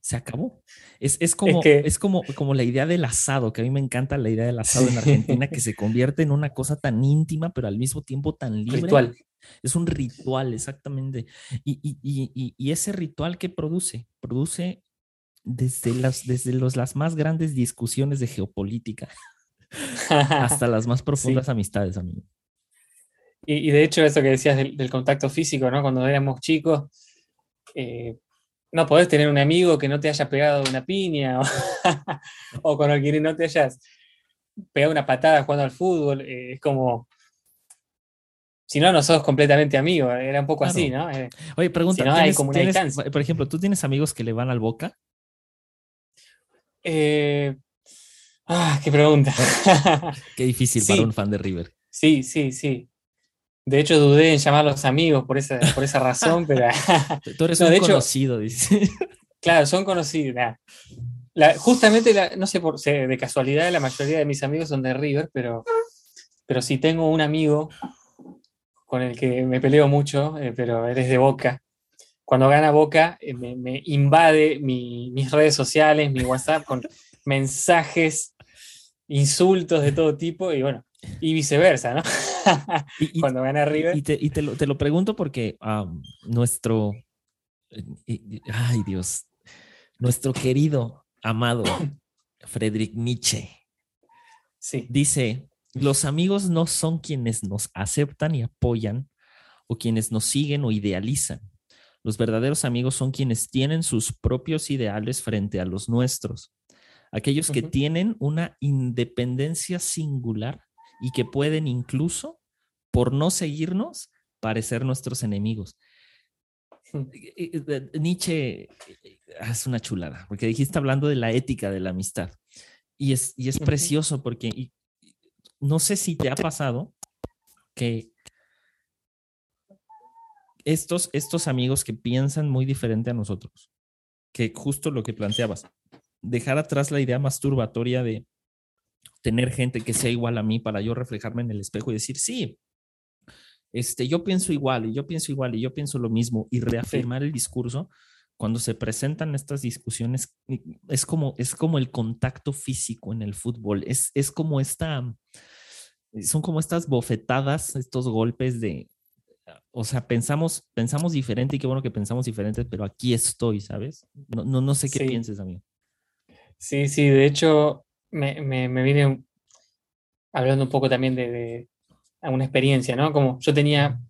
Speaker 1: se acabó. Es, es como,
Speaker 2: que-
Speaker 1: es como, como la idea del asado, que a mí me encanta la idea del asado en Argentina, que se convierte en una cosa tan íntima, pero al mismo tiempo tan libre.
Speaker 2: Ritual.
Speaker 1: Es un ritual, exactamente. Y, y- y- y- ese ritual que produce, produce desde, las, desde los, las más grandes discusiones de geopolítica hasta las más profundas amistades, amigo.
Speaker 2: Y, de hecho, eso que decías del, del contacto físico, ¿no? Cuando éramos chicos, eh, no podés tener un amigo que no te haya pegado una piña o, o con el que no te hayas pegado una patada jugando al fútbol. eh, es como. Si no, no sos completamente amigo. Era un poco
Speaker 1: Claro.
Speaker 2: así, ¿no? Eh,
Speaker 1: Oye, pregunta,
Speaker 2: Si no, hay
Speaker 1: ¿tienes-
Speaker 2: como una
Speaker 1: tienes-
Speaker 2: distancia.
Speaker 1: por ejemplo, ¿tú tienes amigos que le van al Boca?
Speaker 2: eh, ah, qué pregunta.
Speaker 1: Qué difícil
Speaker 2: Sí.
Speaker 1: para un fan de River.
Speaker 2: sí, sí, sí. De hecho, dudé en llamarlos amigos por esa, por esa razón, pero.
Speaker 1: Tú eres
Speaker 2: No,
Speaker 1: un
Speaker 2: de hecho-
Speaker 1: conocido, dice.
Speaker 2: Claro, son conocidos. nah. La- justamente, la- no sé por de casualidad, la mayoría de mis amigos son de River, pero, pero sí tengo un amigo con el que me peleo mucho, eh, pero eres de Boca. Cuando gana Boca, eh, me, me invade mi- mis redes sociales, mi WhatsApp, con mensajes, insultos de todo tipo, y bueno, y viceversa, ¿no?
Speaker 1: Y-
Speaker 2: Cuando gana River.
Speaker 1: Y, te, y te lo, te lo pregunto porque nuestro, eh, ay Dios, nuestro querido, amado Friedrich Nietzsche
Speaker 2: sí,
Speaker 1: dice, los amigos no son quienes nos aceptan y apoyan o quienes nos siguen o idealizan. Los verdaderos amigos son quienes tienen sus propios ideales frente a los nuestros. Aquellos que tienen una independencia singular y que pueden incluso, por no seguirnos, parecer nuestros enemigos. Nietzsche es una chulada, porque dijiste hablando de la ética de la amistad. Y es, y es precioso porque no sé si te ha pasado que estos, estos amigos que piensan muy diferente a nosotros, que justo lo que planteabas, dejar atrás la idea masturbatoria de tener gente que sea igual a mí para yo reflejarme en el espejo y decir, sí, este, yo pienso igual y yo pienso igual y yo pienso lo mismo y reafirmar el discurso cuando se presentan estas discusiones es como es como el contacto físico en el fútbol es, es como esta son como estas bofetadas estos golpes de o sea, pensamos, pensamos diferente y qué bueno que pensamos diferente, pero aquí estoy, ¿sabes? No, no, no sé qué pienses, amigo.
Speaker 2: Sí, sí, de hecho, me, me, me vine hablando un poco también de, de, una experiencia, ¿no? Como yo tenía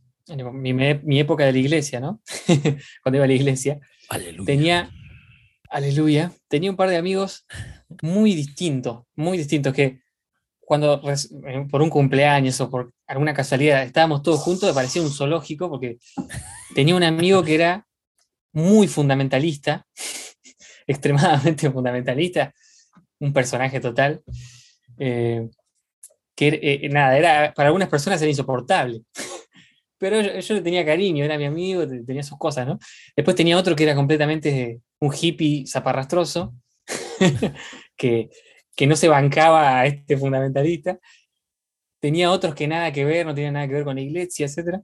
Speaker 2: mi, mi época de la iglesia, ¿no? Cuando iba a la iglesia.
Speaker 1: Aleluya.
Speaker 2: Tenía, aleluya, tenía un par de amigos muy distintos, muy distintos, que cuando eh, por un cumpleaños o por alguna casualidad estábamos todos juntos, me parecía un zoológico porque tenía un amigo que era muy fundamentalista, extremadamente fundamentalista, un personaje total, eh, que eh, nada, era, para algunas personas era insoportable. Pero yo, le tenía cariño, era mi amigo, tenía sus cosas, ¿no? Después tenía otro que era completamente un hippie zaparrastroso, que que no se bancaba a este fundamentalista. Tenía otros que nada que ver, no tenían nada que ver con la iglesia, etc.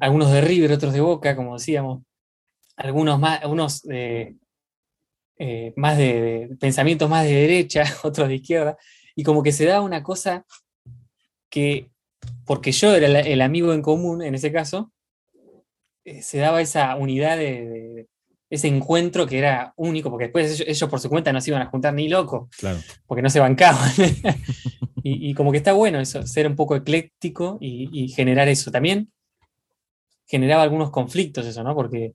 Speaker 2: Algunos de River, otros de Boca, como decíamos. Algunos más, algunos eh, más de, pensamientos más de derecha, otros de izquierda. Y como que se da una cosa que, porque yo era el, amigo en común en ese caso, eh, se daba esa unidad de, ese encuentro que era único, porque después ellos, por su cuenta no se iban a juntar ni loco,
Speaker 1: claro.
Speaker 2: porque no se bancaban. y, como que está bueno eso, ser un poco ecléctico y, generar eso. También generaba algunos conflictos eso, ¿no? Porque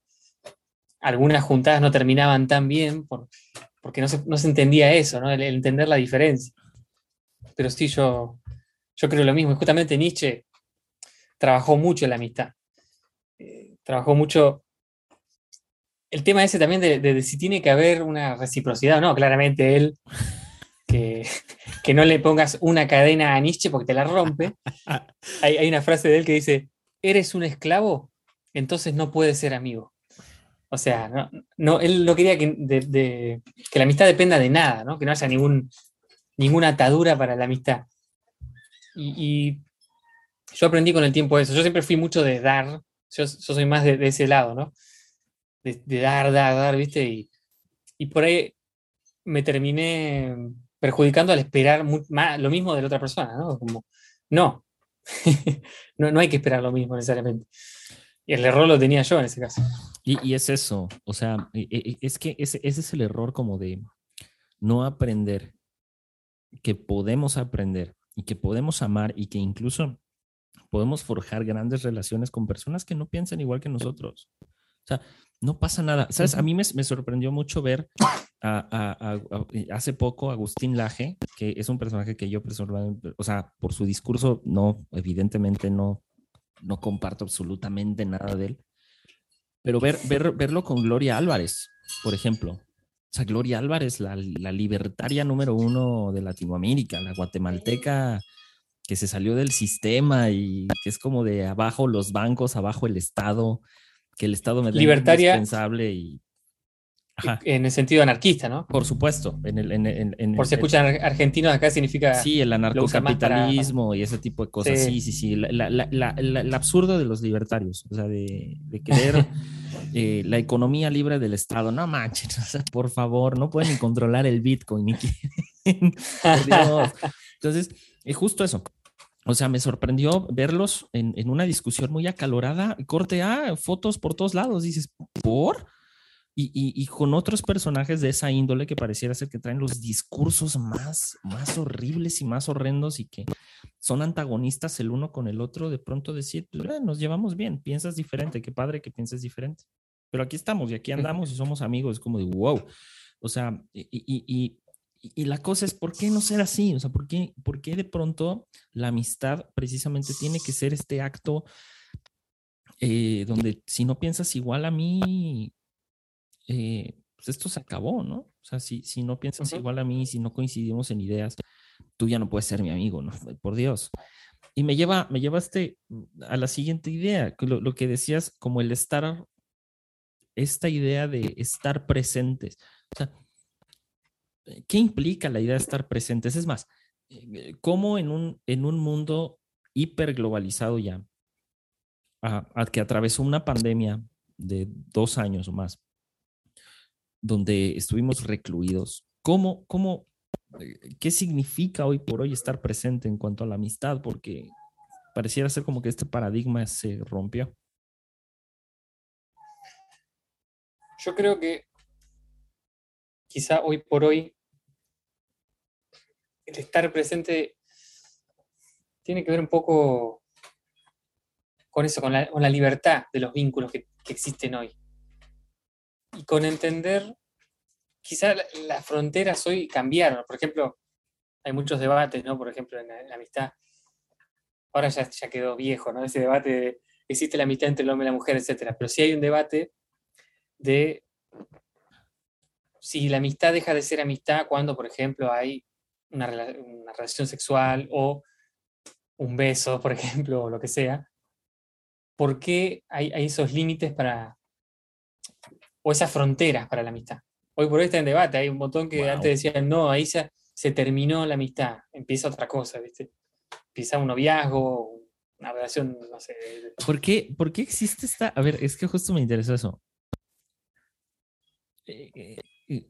Speaker 2: algunas juntadas no terminaban tan bien porque no se, entendía eso, ¿no? El, entender la diferencia. Pero sí, yo, yo creo lo mismo. Y justamente Nietzsche trabajó mucho la amistad. Eh, trabajó mucho el tema ese también de, si tiene que haber una reciprocidad o no, claramente él, que, no le pongas una cadena a Nietzsche porque te la rompe. Hay, una frase de él que dice, eres un esclavo, entonces no puedes ser amigo. O sea, no, él no quería que, que, la amistad dependa de nada, ¿no? que no haya ningún, ninguna atadura para la amistad. Y, yo aprendí con el tiempo eso. Yo siempre fui mucho de dar, yo, yo soy más de, ese lado, ¿no? de, dar, dar, dar, ¿viste? Y, y, por ahí me terminé perjudicando al esperar más, lo mismo de la otra persona, ¿no? Como, no. no, no hay que esperar lo mismo necesariamente. Y el error lo tenía yo en ese caso.
Speaker 1: Y, y es eso, o sea, e, e, es que ese, ese es el error como de no aprender que podemos aprender y que podemos amar y que incluso podemos forjar grandes relaciones con personas que no piensan igual que nosotros. O sea, no pasa nada. ¿Sabes? A mí me, sorprendió mucho ver hace poco a Agustín Laje, que es un personaje que yo o sea, por su discurso, no, evidentemente no, no comparto absolutamente nada de él. Pero ver, ver, verlo con Gloria Álvarez, por ejemplo. O sea, Gloria Álvarez, la, la libertaria número uno de Latinoamérica, la guatemalteca que se salió del sistema y que es como de abajo los bancos, abajo el Estado, que el Estado me
Speaker 2: libertaria
Speaker 1: indispensable y
Speaker 2: en el sentido anarquista, ¿no?
Speaker 1: Por supuesto. En el, en,
Speaker 2: Por si escuchan argentinos, acá significa.
Speaker 1: Sí, el anarcocapitalismo y ese tipo de cosas. Sí, sí, sí. el absurdo de los libertarios, o sea, de, querer eh, la economía libre del Estado. No manches, o sea, por favor, no pueden controlar el Bitcoin. Ni por Dios. Entonces, es justo eso. O sea, me sorprendió verlos en, una discusión muy acalorada. Corte A, fotos por todos lados. Dices, ¿por? Y, con otros personajes de esa índole que pareciera ser que traen los discursos más, más horribles y más horrendos y que son antagonistas el uno con el otro, de pronto decir, pues, nos llevamos bien, piensas diferente, qué padre que pienses diferente. Pero aquí estamos y aquí andamos y somos amigos, es como de wow. O sea, y, y, la cosa es, ¿por qué no ser así? O sea, ¿por qué, ¿por qué de pronto la amistad precisamente tiene que ser este acto eh, donde si no piensas igual a mí, eh, pues esto se acabó, ¿no? O sea, si, si no piensas igual a mí, si no coincidimos en ideas, tú ya no puedes ser mi amigo, ¿no? Por Dios. Y me lleva, me lleva este, a la siguiente idea, lo, lo que decías, como el estar, esta idea de estar presentes. O sea, ¿qué implica la idea de estar presentes? Es más, eh, ¿cómo en un, en un mundo hiperglobalizado ya, a, que atravesó una pandemia de dos años o más, donde estuvimos recluidos, ¿cómo, cómo, eh, qué significa hoy por hoy estar presente en cuanto a la amistad? Porque pareciera ser como que este paradigma se rompió.
Speaker 2: Yo creo que quizá hoy por hoy el estar presente tiene que ver un poco con eso, con la, libertad de los vínculos que existen hoy y con entender, quizá las fronteras hoy cambiaron. Por ejemplo, hay muchos debates, ¿no? Por ejemplo, en la, amistad. Ahora ya, ya, quedó viejo, ¿no? Ese debate de existe la amistad entre el hombre y la mujer, etcétera. Pero sí hay un debate de si la amistad deja de ser amistad cuando, por ejemplo, hay una, una relación sexual o un beso, por ejemplo, o lo que sea. ¿Por qué hay, hay esos límites para, o esas fronteras para la amistad. Hoy por hoy está en debate, hay un montón que antes decían, no, ahí se, se terminó la amistad, empieza otra cosa, ¿viste? Empieza un noviazgo, una relación, no sé.
Speaker 1: ¿Por qué, ¿Por qué existe esta? A ver, es que justo me interesó eso. Eh, eh,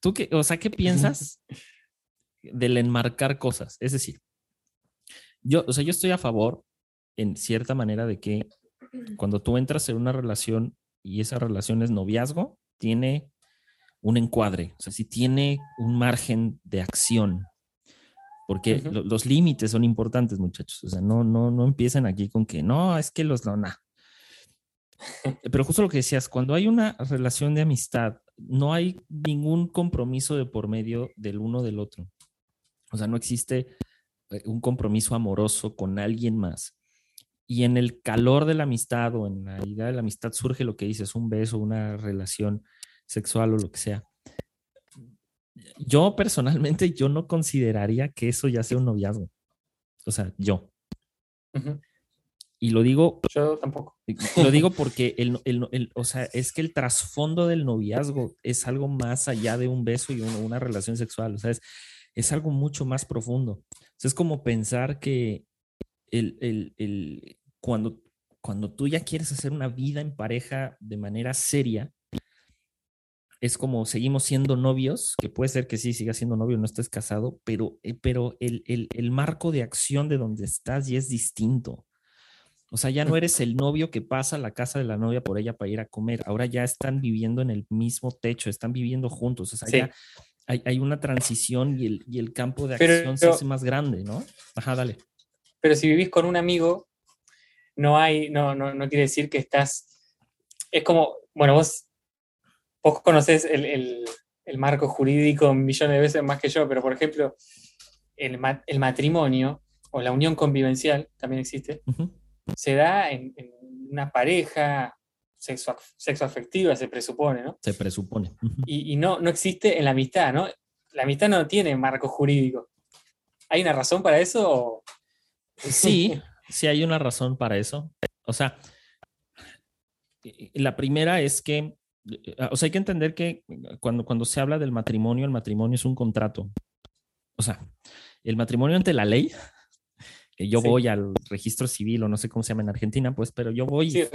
Speaker 1: ¿Tú qué, o sea, qué piensas del enmarcar cosas? Es decir, yo, o sea, yo estoy a favor, en cierta manera, de que cuando tú entras en una relación y esa relación es noviazgo, tiene un encuadre, o sea, si tiene un margen de acción, porque los límites son importantes, muchachos, o sea, no, no, no empiecen aquí con que no, es que los no, Pero justo lo que decías, cuando hay una relación de amistad, no hay ningún compromiso de por medio del uno del otro. O sea, no existe eh, un compromiso amoroso con alguien más y en el calor de la amistad o en la idea de la amistad surge lo que dices, un beso, una relación sexual o lo que sea. Yo personalmente, yo no consideraría que eso ya sea un noviazgo. O sea, yo. Y lo digo.
Speaker 2: Yo tampoco.
Speaker 1: Lo digo porque el, el, o sea, es que el trasfondo del noviazgo es algo más allá de un beso y una relación sexual. O sea, es, es algo mucho más profundo. O sea, es como pensar que el, cuando, cuando tú ya quieres hacer una vida en pareja de manera seria, es como seguimos siendo novios, que puede ser que sí sigas siendo novio, no estés casado, pero, eh, pero el, el, marco de acción de donde estás ya es distinto. O sea, ya no eres el novio que pasa a la casa de la novia por ella para ir a comer. Ahora ya están viviendo en el mismo techo, están viviendo juntos. O sea, ya hay, hay, una transición y el, y el campo de acción se hace más grande, ¿no? Ajá, dale.
Speaker 2: Pero si vivís con un amigo, no hay, no, no, no quiere decir que estás. Es como, bueno, vos, vos conocés el, el, el marco jurídico millones de veces más que yo, pero por ejemplo, el, el matrimonio o la unión convivencial también existe, se da en, una pareja sexo, sexo, afectiva, se presupone, ¿no?
Speaker 1: Se presupone.
Speaker 2: y, y, no, no existe en la amistad, ¿no? La amistad no tiene marco jurídico. ¿Hay una razón para eso?
Speaker 1: Sí, sí hay una razón para eso. O sea, la primera es que, eh, o sea, hay que entender que cuando, cuando se habla del matrimonio, el matrimonio es un contrato. O sea, el matrimonio ante la ley, yo voy al registro civil o no sé cómo se llama en Argentina, pues, pero yo voy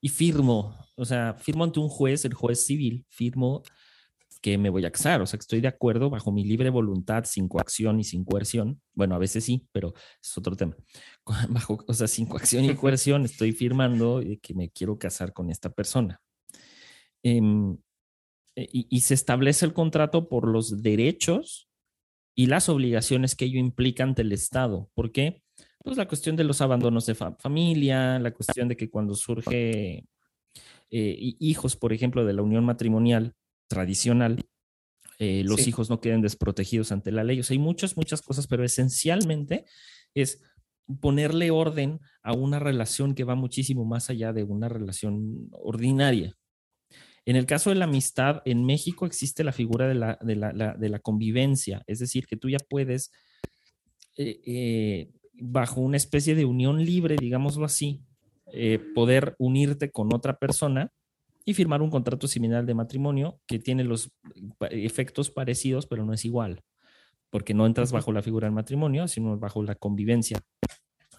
Speaker 1: y firmo, o sea, firmo ante un juez, el juez civil, firmo que me voy a casar, o sea, que estoy de acuerdo bajo mi libre voluntad, sin coacción y sin coerción. Bueno, a veces sí, pero es otro tema. Bajo, o sea, sin coacción y coerción estoy firmando que me quiero casar con esta persona. Eh, y, se establece el contrato por los derechos y las obligaciones que ello implica ante el Estado. ¿Por qué? Pues la cuestión de los abandonos de familia, la cuestión de que cuando surge eh, hijos, por ejemplo, de la unión matrimonial tradicional, eh, los hijos no queden desprotegidos ante la ley. O sea, hay muchas, muchas cosas, pero esencialmente es ponerle orden a una relación que va muchísimo más allá de una relación ordinaria. En el caso de la amistad, en México existe la figura de la, de la, convivencia, es decir, que tú ya puedes, eh, eh, bajo una especie de unión libre, digámoslo así, eh, poder unirte con otra persona y firmar un contrato similar de matrimonio que tiene los efectos parecidos, pero no es igual, porque no entras bajo la figura del matrimonio, sino bajo la convivencia.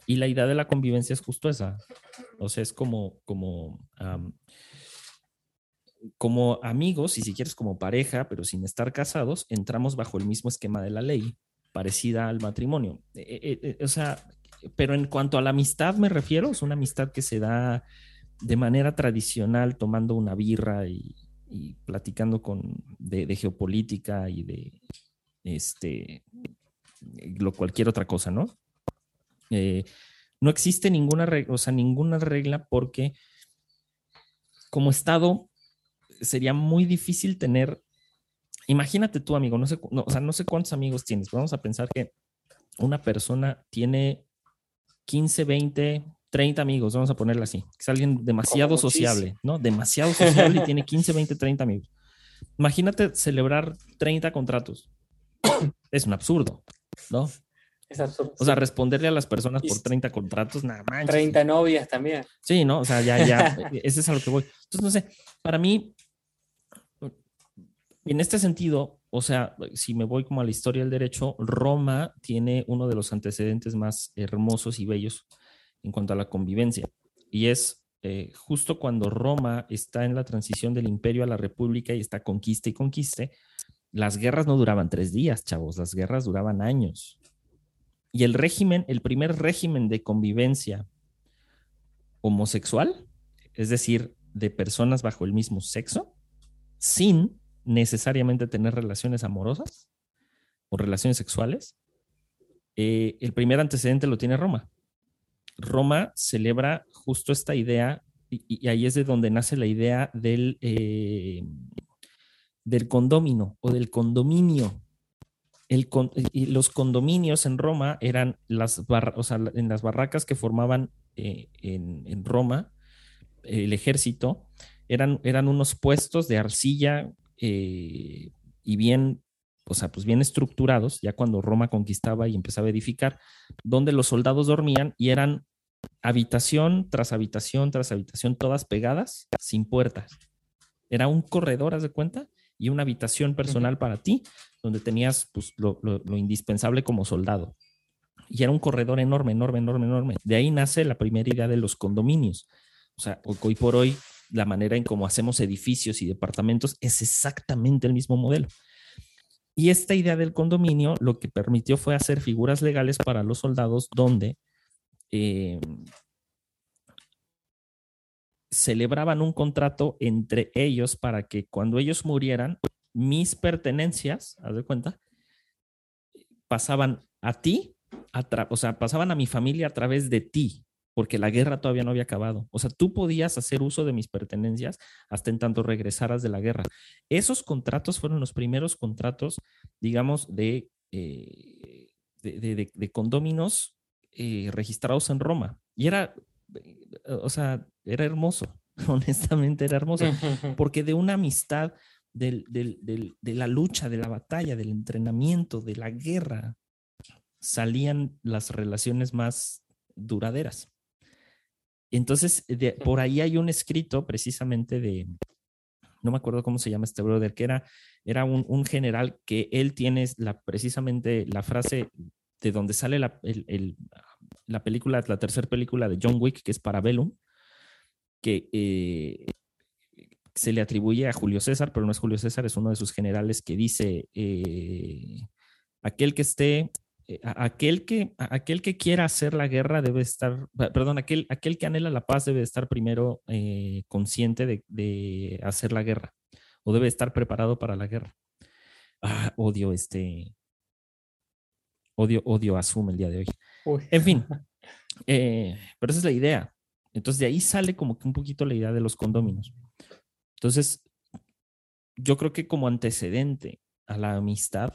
Speaker 1: Y la idea de la convivencia es justo esa. O sea, es como, como, como amigos, y si quieres como pareja, pero sin estar casados, entramos bajo el mismo esquema de la ley, parecida al matrimonio. E, e, e, o sea, pero en cuanto a la amistad me refiero, es una amistad que se da de manera tradicional, tomando una birra y, platicando con, de, geopolítica y de este, lo, cualquier otra cosa, ¿no? Eh, no existe ninguna regla, o sea, ninguna regla porque como Estado sería muy difícil tener, imagínate tú, amigo, no sé, o sea, no sé cuántos amigos tienes, vamos a pensar que una persona tiene 15, 20, 30 amigos, vamos a ponerla así, es alguien demasiado sociable, ¿no? Demasiado sociable y tiene 15, 20, 30 amigos. Imagínate celebrar 30 contratos. Es un absurdo, ¿no?
Speaker 2: Es absurdo.
Speaker 1: O sea, responderle a las personas por 30 contratos, nada más.
Speaker 2: 30 novias también.
Speaker 1: Sí, ¿no? O sea, ya, ya, ese es a lo que voy. Entonces, no sé, para mí, en este sentido, o sea, si me voy como a la historia del derecho, Roma tiene uno de los antecedentes más hermosos y bellos en cuanto a la convivencia. Y es eh, justo cuando Roma está en la transición del imperio a la república y está conquista y conquiste, las guerras no duraban tres días, chavos, las guerras duraban años. Y el régimen, el primer régimen de convivencia homosexual, es decir, de personas bajo el mismo sexo, sin necesariamente tener relaciones amorosas o relaciones sexuales, eh, el primer antecedente lo tiene Roma. Roma celebra justo esta idea y, ahí es de donde nace la idea del, eh, del condomino o del condominio. Y los condominios en Roma eran las o sea, en las barracas que formaban eh, en, en, Roma el ejército, eran, eran unos puestos de arcilla eh, y bien, o sea, pues bien estructurados, ya cuando Roma conquistaba y empezaba a edificar, donde los soldados dormían y eran habitación tras habitación tras habitación, todas pegadas, sin puertas. Era un corredor, haz de cuenta, y una habitación personal para ti, donde tenías pues, lo, lo, indispensable como soldado. Y era un corredor enorme, enorme, enorme, enorme. De ahí nace la primera idea de los condominios. O sea, hoy por hoy la manera en cómo hacemos edificios y departamentos es exactamente el mismo modelo. Y esta idea del condominio lo que permitió fue hacer figuras legales para los soldados donde eh, celebraban un contrato entre ellos para que cuando ellos murieran, mis pertenencias, haz de cuenta, pasaban a ti, o sea, pasaban a mi familia a través de ti porque la guerra todavía no había acabado. O sea, tú podías hacer uso de mis pertenencias hasta en tanto regresaras de la guerra. Esos contratos fueron los primeros contratos, digamos, de, eh, de, condóminos eh, registrados en Roma. Y era, o sea, era hermoso, honestamente era hermoso, porque de una amistad, de la lucha, de la batalla, del entrenamiento, de la guerra, salían las relaciones más duraderas. Entonces, por ahí hay un escrito precisamente de, no me acuerdo cómo se llama este brother, que era, era un, general que él tiene la, precisamente la frase de donde sale la, la película, la tercera película de John Wick, que es Parabellum, que eh, se le atribuye a Julio César, pero no es Julio César, es uno de sus generales que dice, eh, aquel que esté eh, aquel que, aquel que quiera hacer la guerra debe estar, perdón, aquel, aquel que anhela la paz debe estar primero consciente de, hacer la guerra. o debe estar preparado para la guerra. Ah, odio este. Odio, odio asume el día de hoy. En fin, eh, pero esa es la idea. Entonces de ahí sale como que un poquito la idea de los condóminos. Entonces, yo creo que como antecedente a la amistad,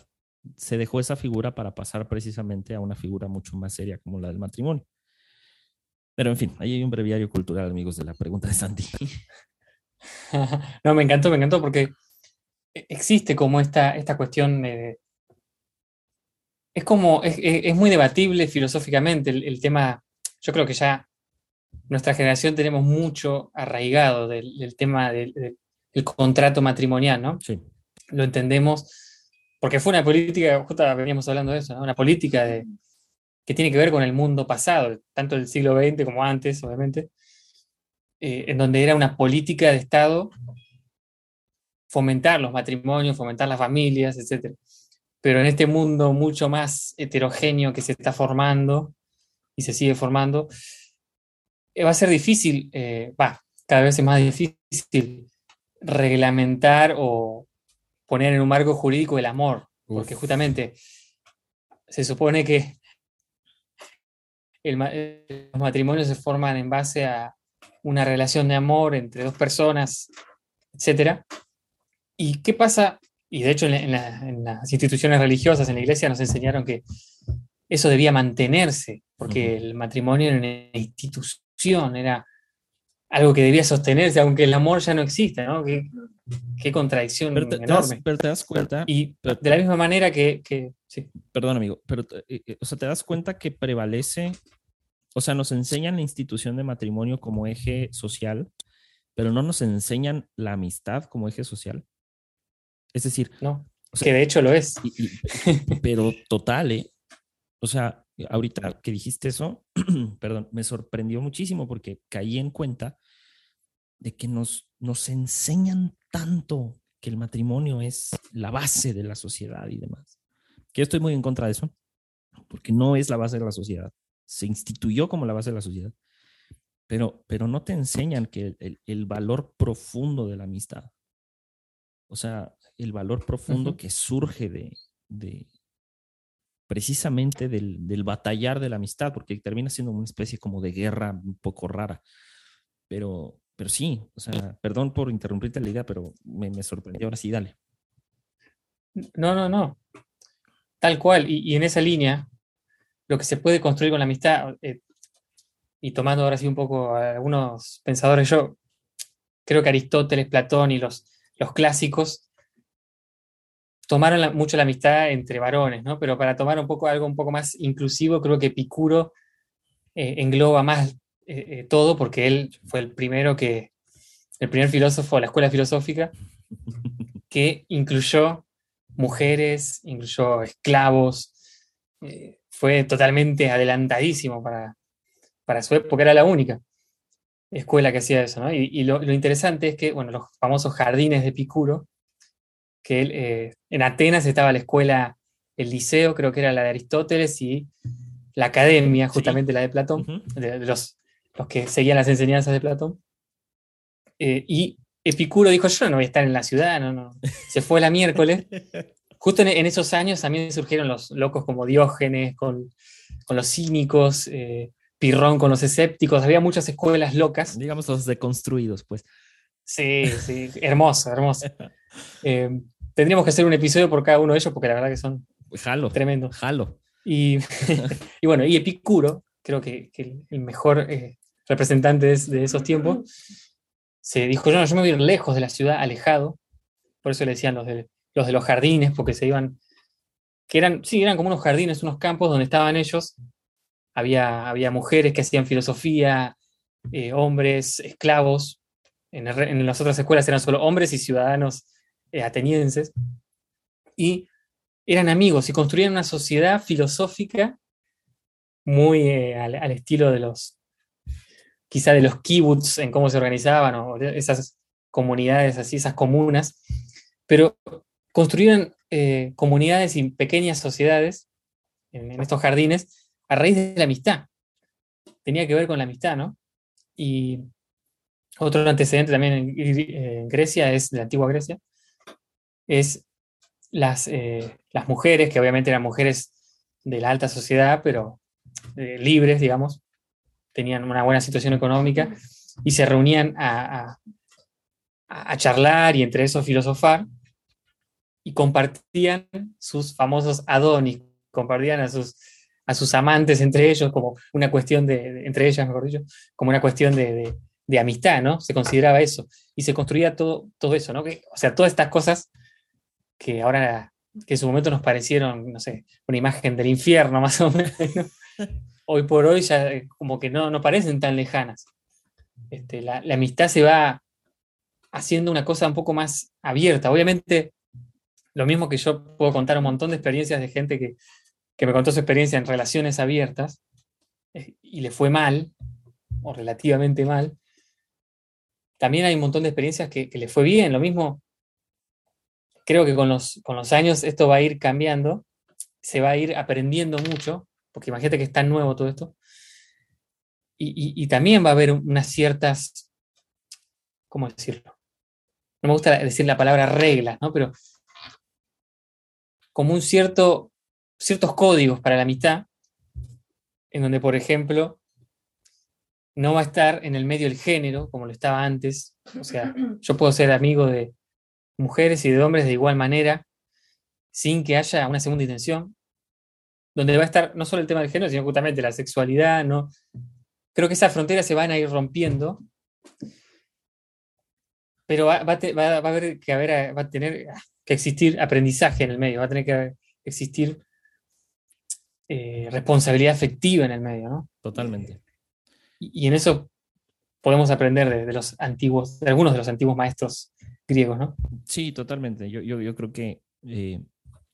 Speaker 1: se dejó esa figura para pasar precisamente a una figura mucho más seria como la del matrimonio. Pero en fin, ahí hay un breviario cultural, amigos, de la pregunta de Santi.
Speaker 2: no, me encantó, me encantó porque existe como esta, esta cuestión de... Es como, es, muy debatible filosóficamente el, tema, yo creo que ya nuestra generación tenemos mucho arraigado del, tema del, contrato matrimonial, ¿no? Sí. Lo entendemos porque fue una política, justo veníamos hablando de eso, una política de, que tiene que ver con el mundo pasado, tanto del siglo XX como antes, obviamente, eh, en donde era una política de Estado fomentar los matrimonios, fomentar las familias, etc. Pero en este mundo mucho más heterogéneo que se está formando y se sigue formando, eh, va a ser difícil, eh, va, cada vez es más difícil reglamentar o poner en un marco jurídico el amor, porque justamente se supone que los matrimonios se forman en base a una relación de amor entre dos personas, etc. ¿Y qué pasa? Y de hecho en, las instituciones religiosas, en la iglesia, nos enseñaron que eso debía mantenerse, porque el matrimonio era una institución, era algo que debía sostenerse, aunque el amor ya no exista, ¿no? Qué, contradicción enorme.
Speaker 1: pero te das cuenta.
Speaker 2: Y de la misma manera que. sí.
Speaker 1: Perdón, amigo, pero eh, eh, o sea, te das cuenta que prevalece, o sea, nos enseñan la institución de matrimonio como eje social, pero no nos enseñan la amistad como eje social. Es decir,
Speaker 2: no, que de hecho lo es.
Speaker 1: pero total, ¿eh? O sea, ahorita que dijiste eso, perdón, me sorprendió muchísimo porque caí en cuenta de que nos, nos enseñan tanto que el matrimonio es la base de la sociedad y demás. Que yo estoy muy en contra de eso, porque no es la base de la sociedad. Se instituyó como la base de la sociedad, pero, pero no te enseñan que el, valor profundo de la amistad, o sea, el valor profundo que surge de, precisamente del, batallar de la amistad, porque termina siendo una especie como de guerra un poco rara. Pero, pero sí, o sea, perdón por interrumpirte la idea, pero me, sorprendió. Ahora sí, dale.
Speaker 2: No, no, no. Tal cual. Y, en esa línea, lo que se puede construir con la amistad, eh, y tomando ahora sí un poco a algunos pensadores, yo creo que Aristóteles, Platón y los, los clásicos tomaron mucho la amistad entre varones, ¿no? Pero para tomar un poco algo un poco más inclusivo, creo que Epicuro eh, engloba más eh, eh, todo, porque él fue el primero que, el primer filósofo de la escuela filosófica que incluyó mujeres, incluyó esclavos, fue totalmente adelantadísimo para, para su época, era la única escuela que hacía eso, ¿no? Y, lo, lo, interesante es que, bueno, los famosos jardines de Epicuro, que eh, en Atenas estaba la escuela, el liceo, creo que era la de Aristóteles, y la academia, justamente la de Platón, de, los, los, que seguían las enseñanzas de Platón. Eh, y Epicuro dijo, yo no voy a estar en la ciudad, no, no. Se fue la miércoles. Justo en, esos años también surgieron los locos como Diógenes, con, con los cínicos, eh, Pirrón con los escépticos, había muchas escuelas locas.
Speaker 1: Digamos los deconstruidos, pues.
Speaker 2: Sí, sí, hermoso, hermoso. Tendríamos que hacer un episodio por cada uno de ellos porque la verdad que son
Speaker 1: jalo,
Speaker 2: tremendos.
Speaker 1: Jalo.
Speaker 2: Y, y bueno, y Epicuro, creo que, el mejor eh, representante de, esos tiempos, se dijo, yo, no, yo me voy a ir lejos de la ciudad, alejado. Por eso le decían los de los, de los jardines, porque se iban, que eran, sí, eran como unos jardines, unos campos donde estaban ellos. Había, había mujeres que hacían filosofía, eh, hombres, esclavos. En, en las otras escuelas eran solo hombres y ciudadanos atenienses, y eran amigos y construían una sociedad filosófica muy eh, al, estilo de los, quizá de los kibbutz en cómo se organizaban, o esas comunidades así, esas comunas, pero construían eh, comunidades y pequeñas sociedades en, estos jardines a raíz de la amistad. Tenía que ver con la amistad, ¿no? Y otro antecedente también en Grecia es de la antigua Grecia, es las, eh, las mujeres, que obviamente eran mujeres de la alta sociedad, pero eh, libres, digamos, tenían una buena situación económica y se reunían a, a, charlar y entre eso filosofar y compartían sus famosos adonis, compartían a sus, a sus amantes entre ellos como una cuestión de, entre ellas, mejor dicho, como una cuestión de, de, amistad, ¿no? Se consideraba eso. Y se construía todo, todo eso, ¿no? Que, o sea, todas estas cosas que ahora, que en su momento nos parecieron, no sé, una imagen del infierno más o menos, hoy por hoy ya eh, como que no, no parecen tan lejanas. Este, la, la, amistad se va haciendo una cosa un poco más abierta. Obviamente, lo mismo que yo puedo contar un montón de experiencias de gente que, que me contó su experiencia en relaciones abiertas eh, y le fue mal, o relativamente mal, también hay un montón de experiencias que, que le fue bien. Lo mismo, creo que con los, con los años esto va a ir cambiando, se va a ir aprendiendo mucho, porque imagínate que es tan nuevo todo esto. Y, también va a haber unas ciertas, ¿cómo decirlo? No me gusta decir la palabra reglas, ¿no? Pero como un cierto, ciertos códigos para la amistad, en donde, por ejemplo, no va a estar en el medio el género, como lo estaba antes. O sea, yo puedo ser amigo de mujeres y de hombres de igual manera, sin que haya una segunda intención donde va a estar no solo el tema del género, sino justamente la sexualidad, ¿no? Creo que esas fronteras se van a ir rompiendo, pero va, a haber que haber, va a tener que existir aprendizaje en el medio, va a tener que existir eh, responsabilidad afectiva en el medio, ¿no?
Speaker 1: Totalmente.
Speaker 2: Y, en eso podemos aprender de, los antiguos, de algunos de los antiguos maestros griegos, ¿no?
Speaker 1: Sí, totalmente. Yo, yo, creo que, eh,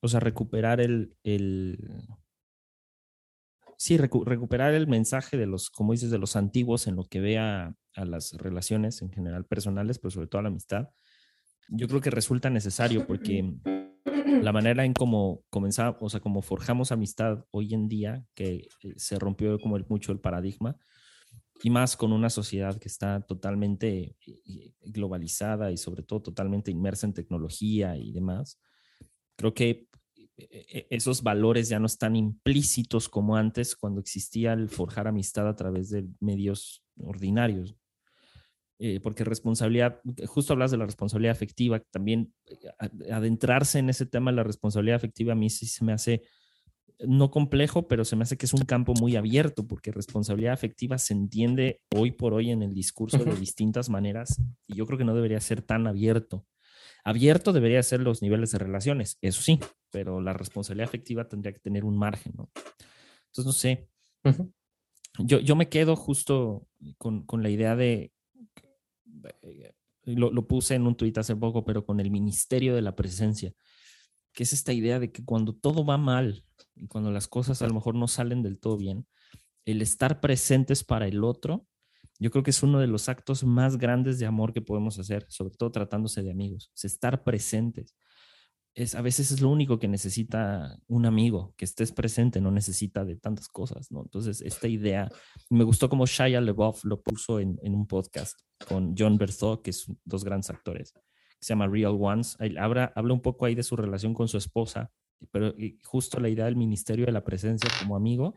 Speaker 1: o sea, recuperar el, sí, recuperar el mensaje de los, como dices, de los antiguos en lo que vea a las relaciones en general personales, pero sobre todo a la amistad, yo creo que resulta necesario porque la manera en cómo comenzamos, o sea, como forjamos amistad hoy en día, que eh, se rompió como el, mucho el paradigma, y más con una sociedad que está totalmente eh, globalizada y sobre todo totalmente inmersa en tecnología y demás, creo que e, e, esos valores ya no están implícitos como antes cuando existía el forjar amistad a través de medios ordinarios. Eh, porque responsabilidad, justo hablas de la responsabilidad afectiva, también eh, adentrarse en ese tema de la responsabilidad afectiva a mí sí me hace no complejo, pero se me hace que es un campo muy abierto, porque responsabilidad afectiva se entiende hoy por hoy en el discurso de distintas maneras y yo creo que no debería ser tan abierto. Abierto debería ser los niveles de relaciones, eso sí, pero la responsabilidad afectiva tendría que tener un margen, ¿no? Entonces, no sé. yo, yo me quedo justo con, con la idea de, eh, lo, lo, puse en un tuit hace poco, pero con el ministerio de la presencia, que es esta idea de que cuando todo va mal y cuando las cosas a lo mejor no salen del todo bien, el estar presentes para el otro yo creo que es uno de los actos más grandes de amor que podemos hacer, sobre todo tratándose de amigos, es estar presentes. Es, a veces es lo único que necesita un amigo, que estés presente, no necesita de tantas cosas, ¿no? Entonces, esta idea, me gustó como Shia LeBoff lo puso en, un podcast con John Berthaud, que es dos grandes actores, que se llama Real Ones. Habla, habla un poco ahí de su relación con su esposa, pero justo la idea del ministerio de la presencia como amigo,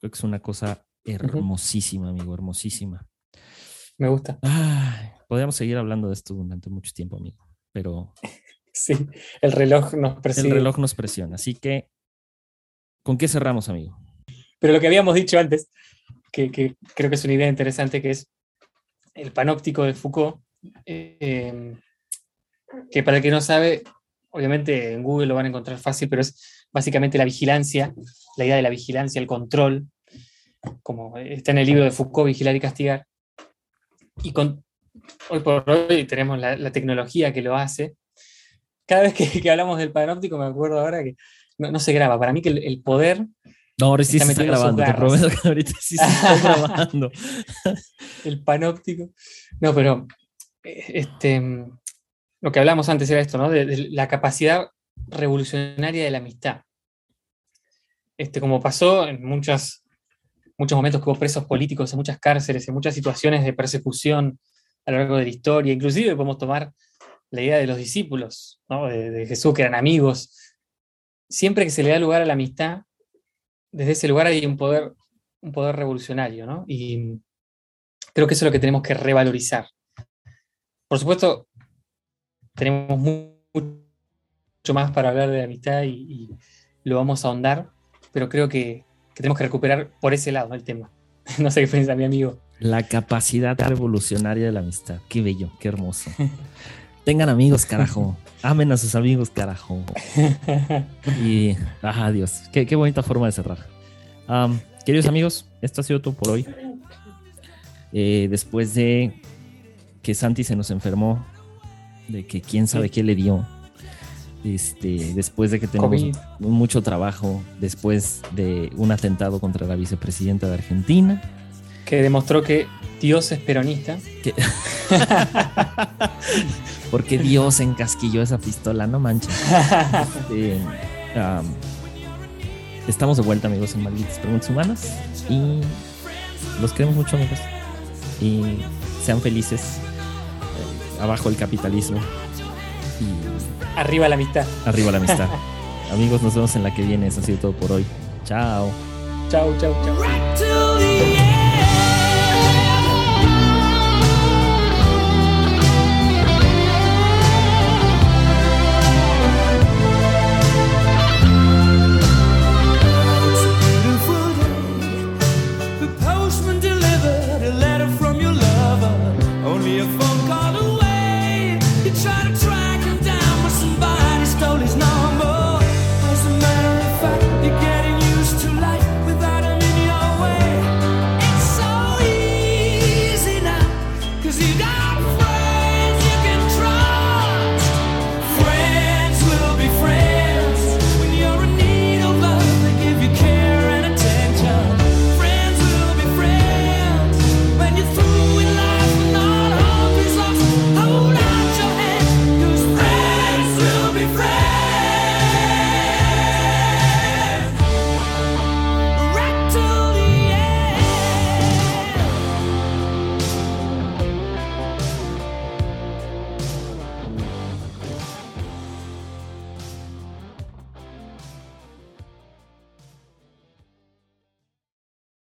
Speaker 1: creo que es una cosa hermosísima, amigo, hermosísima.
Speaker 2: Me gusta.
Speaker 1: podríamos seguir hablando de esto durante mucho tiempo, amigo, pero...
Speaker 2: sí, el reloj nos presiona.
Speaker 1: El reloj nos presiona, así que, ¿con qué cerramos, amigo?
Speaker 2: Pero lo que habíamos dicho antes, que, creo que es una idea interesante, que es el panóptico de Foucault, em, que para el que no sabe, obviamente en Google lo van a encontrar fácil, pero es básicamente la vigilancia, la idea de la vigilancia, el control, como está en el libro de Foucault, Vigilar y Castigar, y con, hoy por hoy tenemos la, tecnología que lo hace. Cada vez que, hablamos del panóptico, me acuerdo ahora que no, se graba. Para mí que el, poder...
Speaker 1: No, ahora sí se está grabando, te prometo que ahorita sí se está grabando.
Speaker 2: el panóptico. No, pero eh, este, lo que hablamos antes era esto, ¿no? De, la capacidad revolucionaria de la amistad. Este, como pasó en muchas muchos momentos que hubo presos políticos en muchas cárceles, en muchas situaciones de persecución a lo largo de la historia. Inclusive podemos tomar la idea de los discípulos, ¿no? de, de Jesús, que eran amigos. Siempre que se le da lugar a la amistad, desde ese lugar hay un poder, un poder revolucionario, ¿no? Y creo que eso es lo que tenemos que revalorizar. Por supuesto, tenemos mucho más para hablar de amistad y, y lo vamos a ahondar, pero creo que, que, tenemos que recuperar por ese lado el tema. No sé qué piensa mi amigo.
Speaker 1: La capacidad revolucionaria de la amistad. Qué bello, qué hermoso. Tengan amigos, carajo. Amen a sus amigos, carajo. Y, ah, Dios, qué, qué bonita forma de cerrar. Um, queridos amigos, esto ha sido todo por hoy. Eh, después de que Santi se nos enfermó, de que quién sabe qué le dio, este, después de que tenemos COVID. mucho trabajo, después de un atentado contra la vicepresidenta de Argentina.
Speaker 2: Que demostró que Dios es peronista.
Speaker 1: Que... Porque Dios encasquilló esa pistola, no manches. Este, um, estamos de vuelta, amigos, en Malditas Preguntas Humanas. Y los queremos mucho, amigos. Y sean felices. Abajo el capitalismo.
Speaker 2: Y arriba la amistad.
Speaker 1: Arriba la amistad. amigos, nos vemos en la que viene. Eso ha sido todo por hoy. Chao.
Speaker 2: Chao, chao, chao.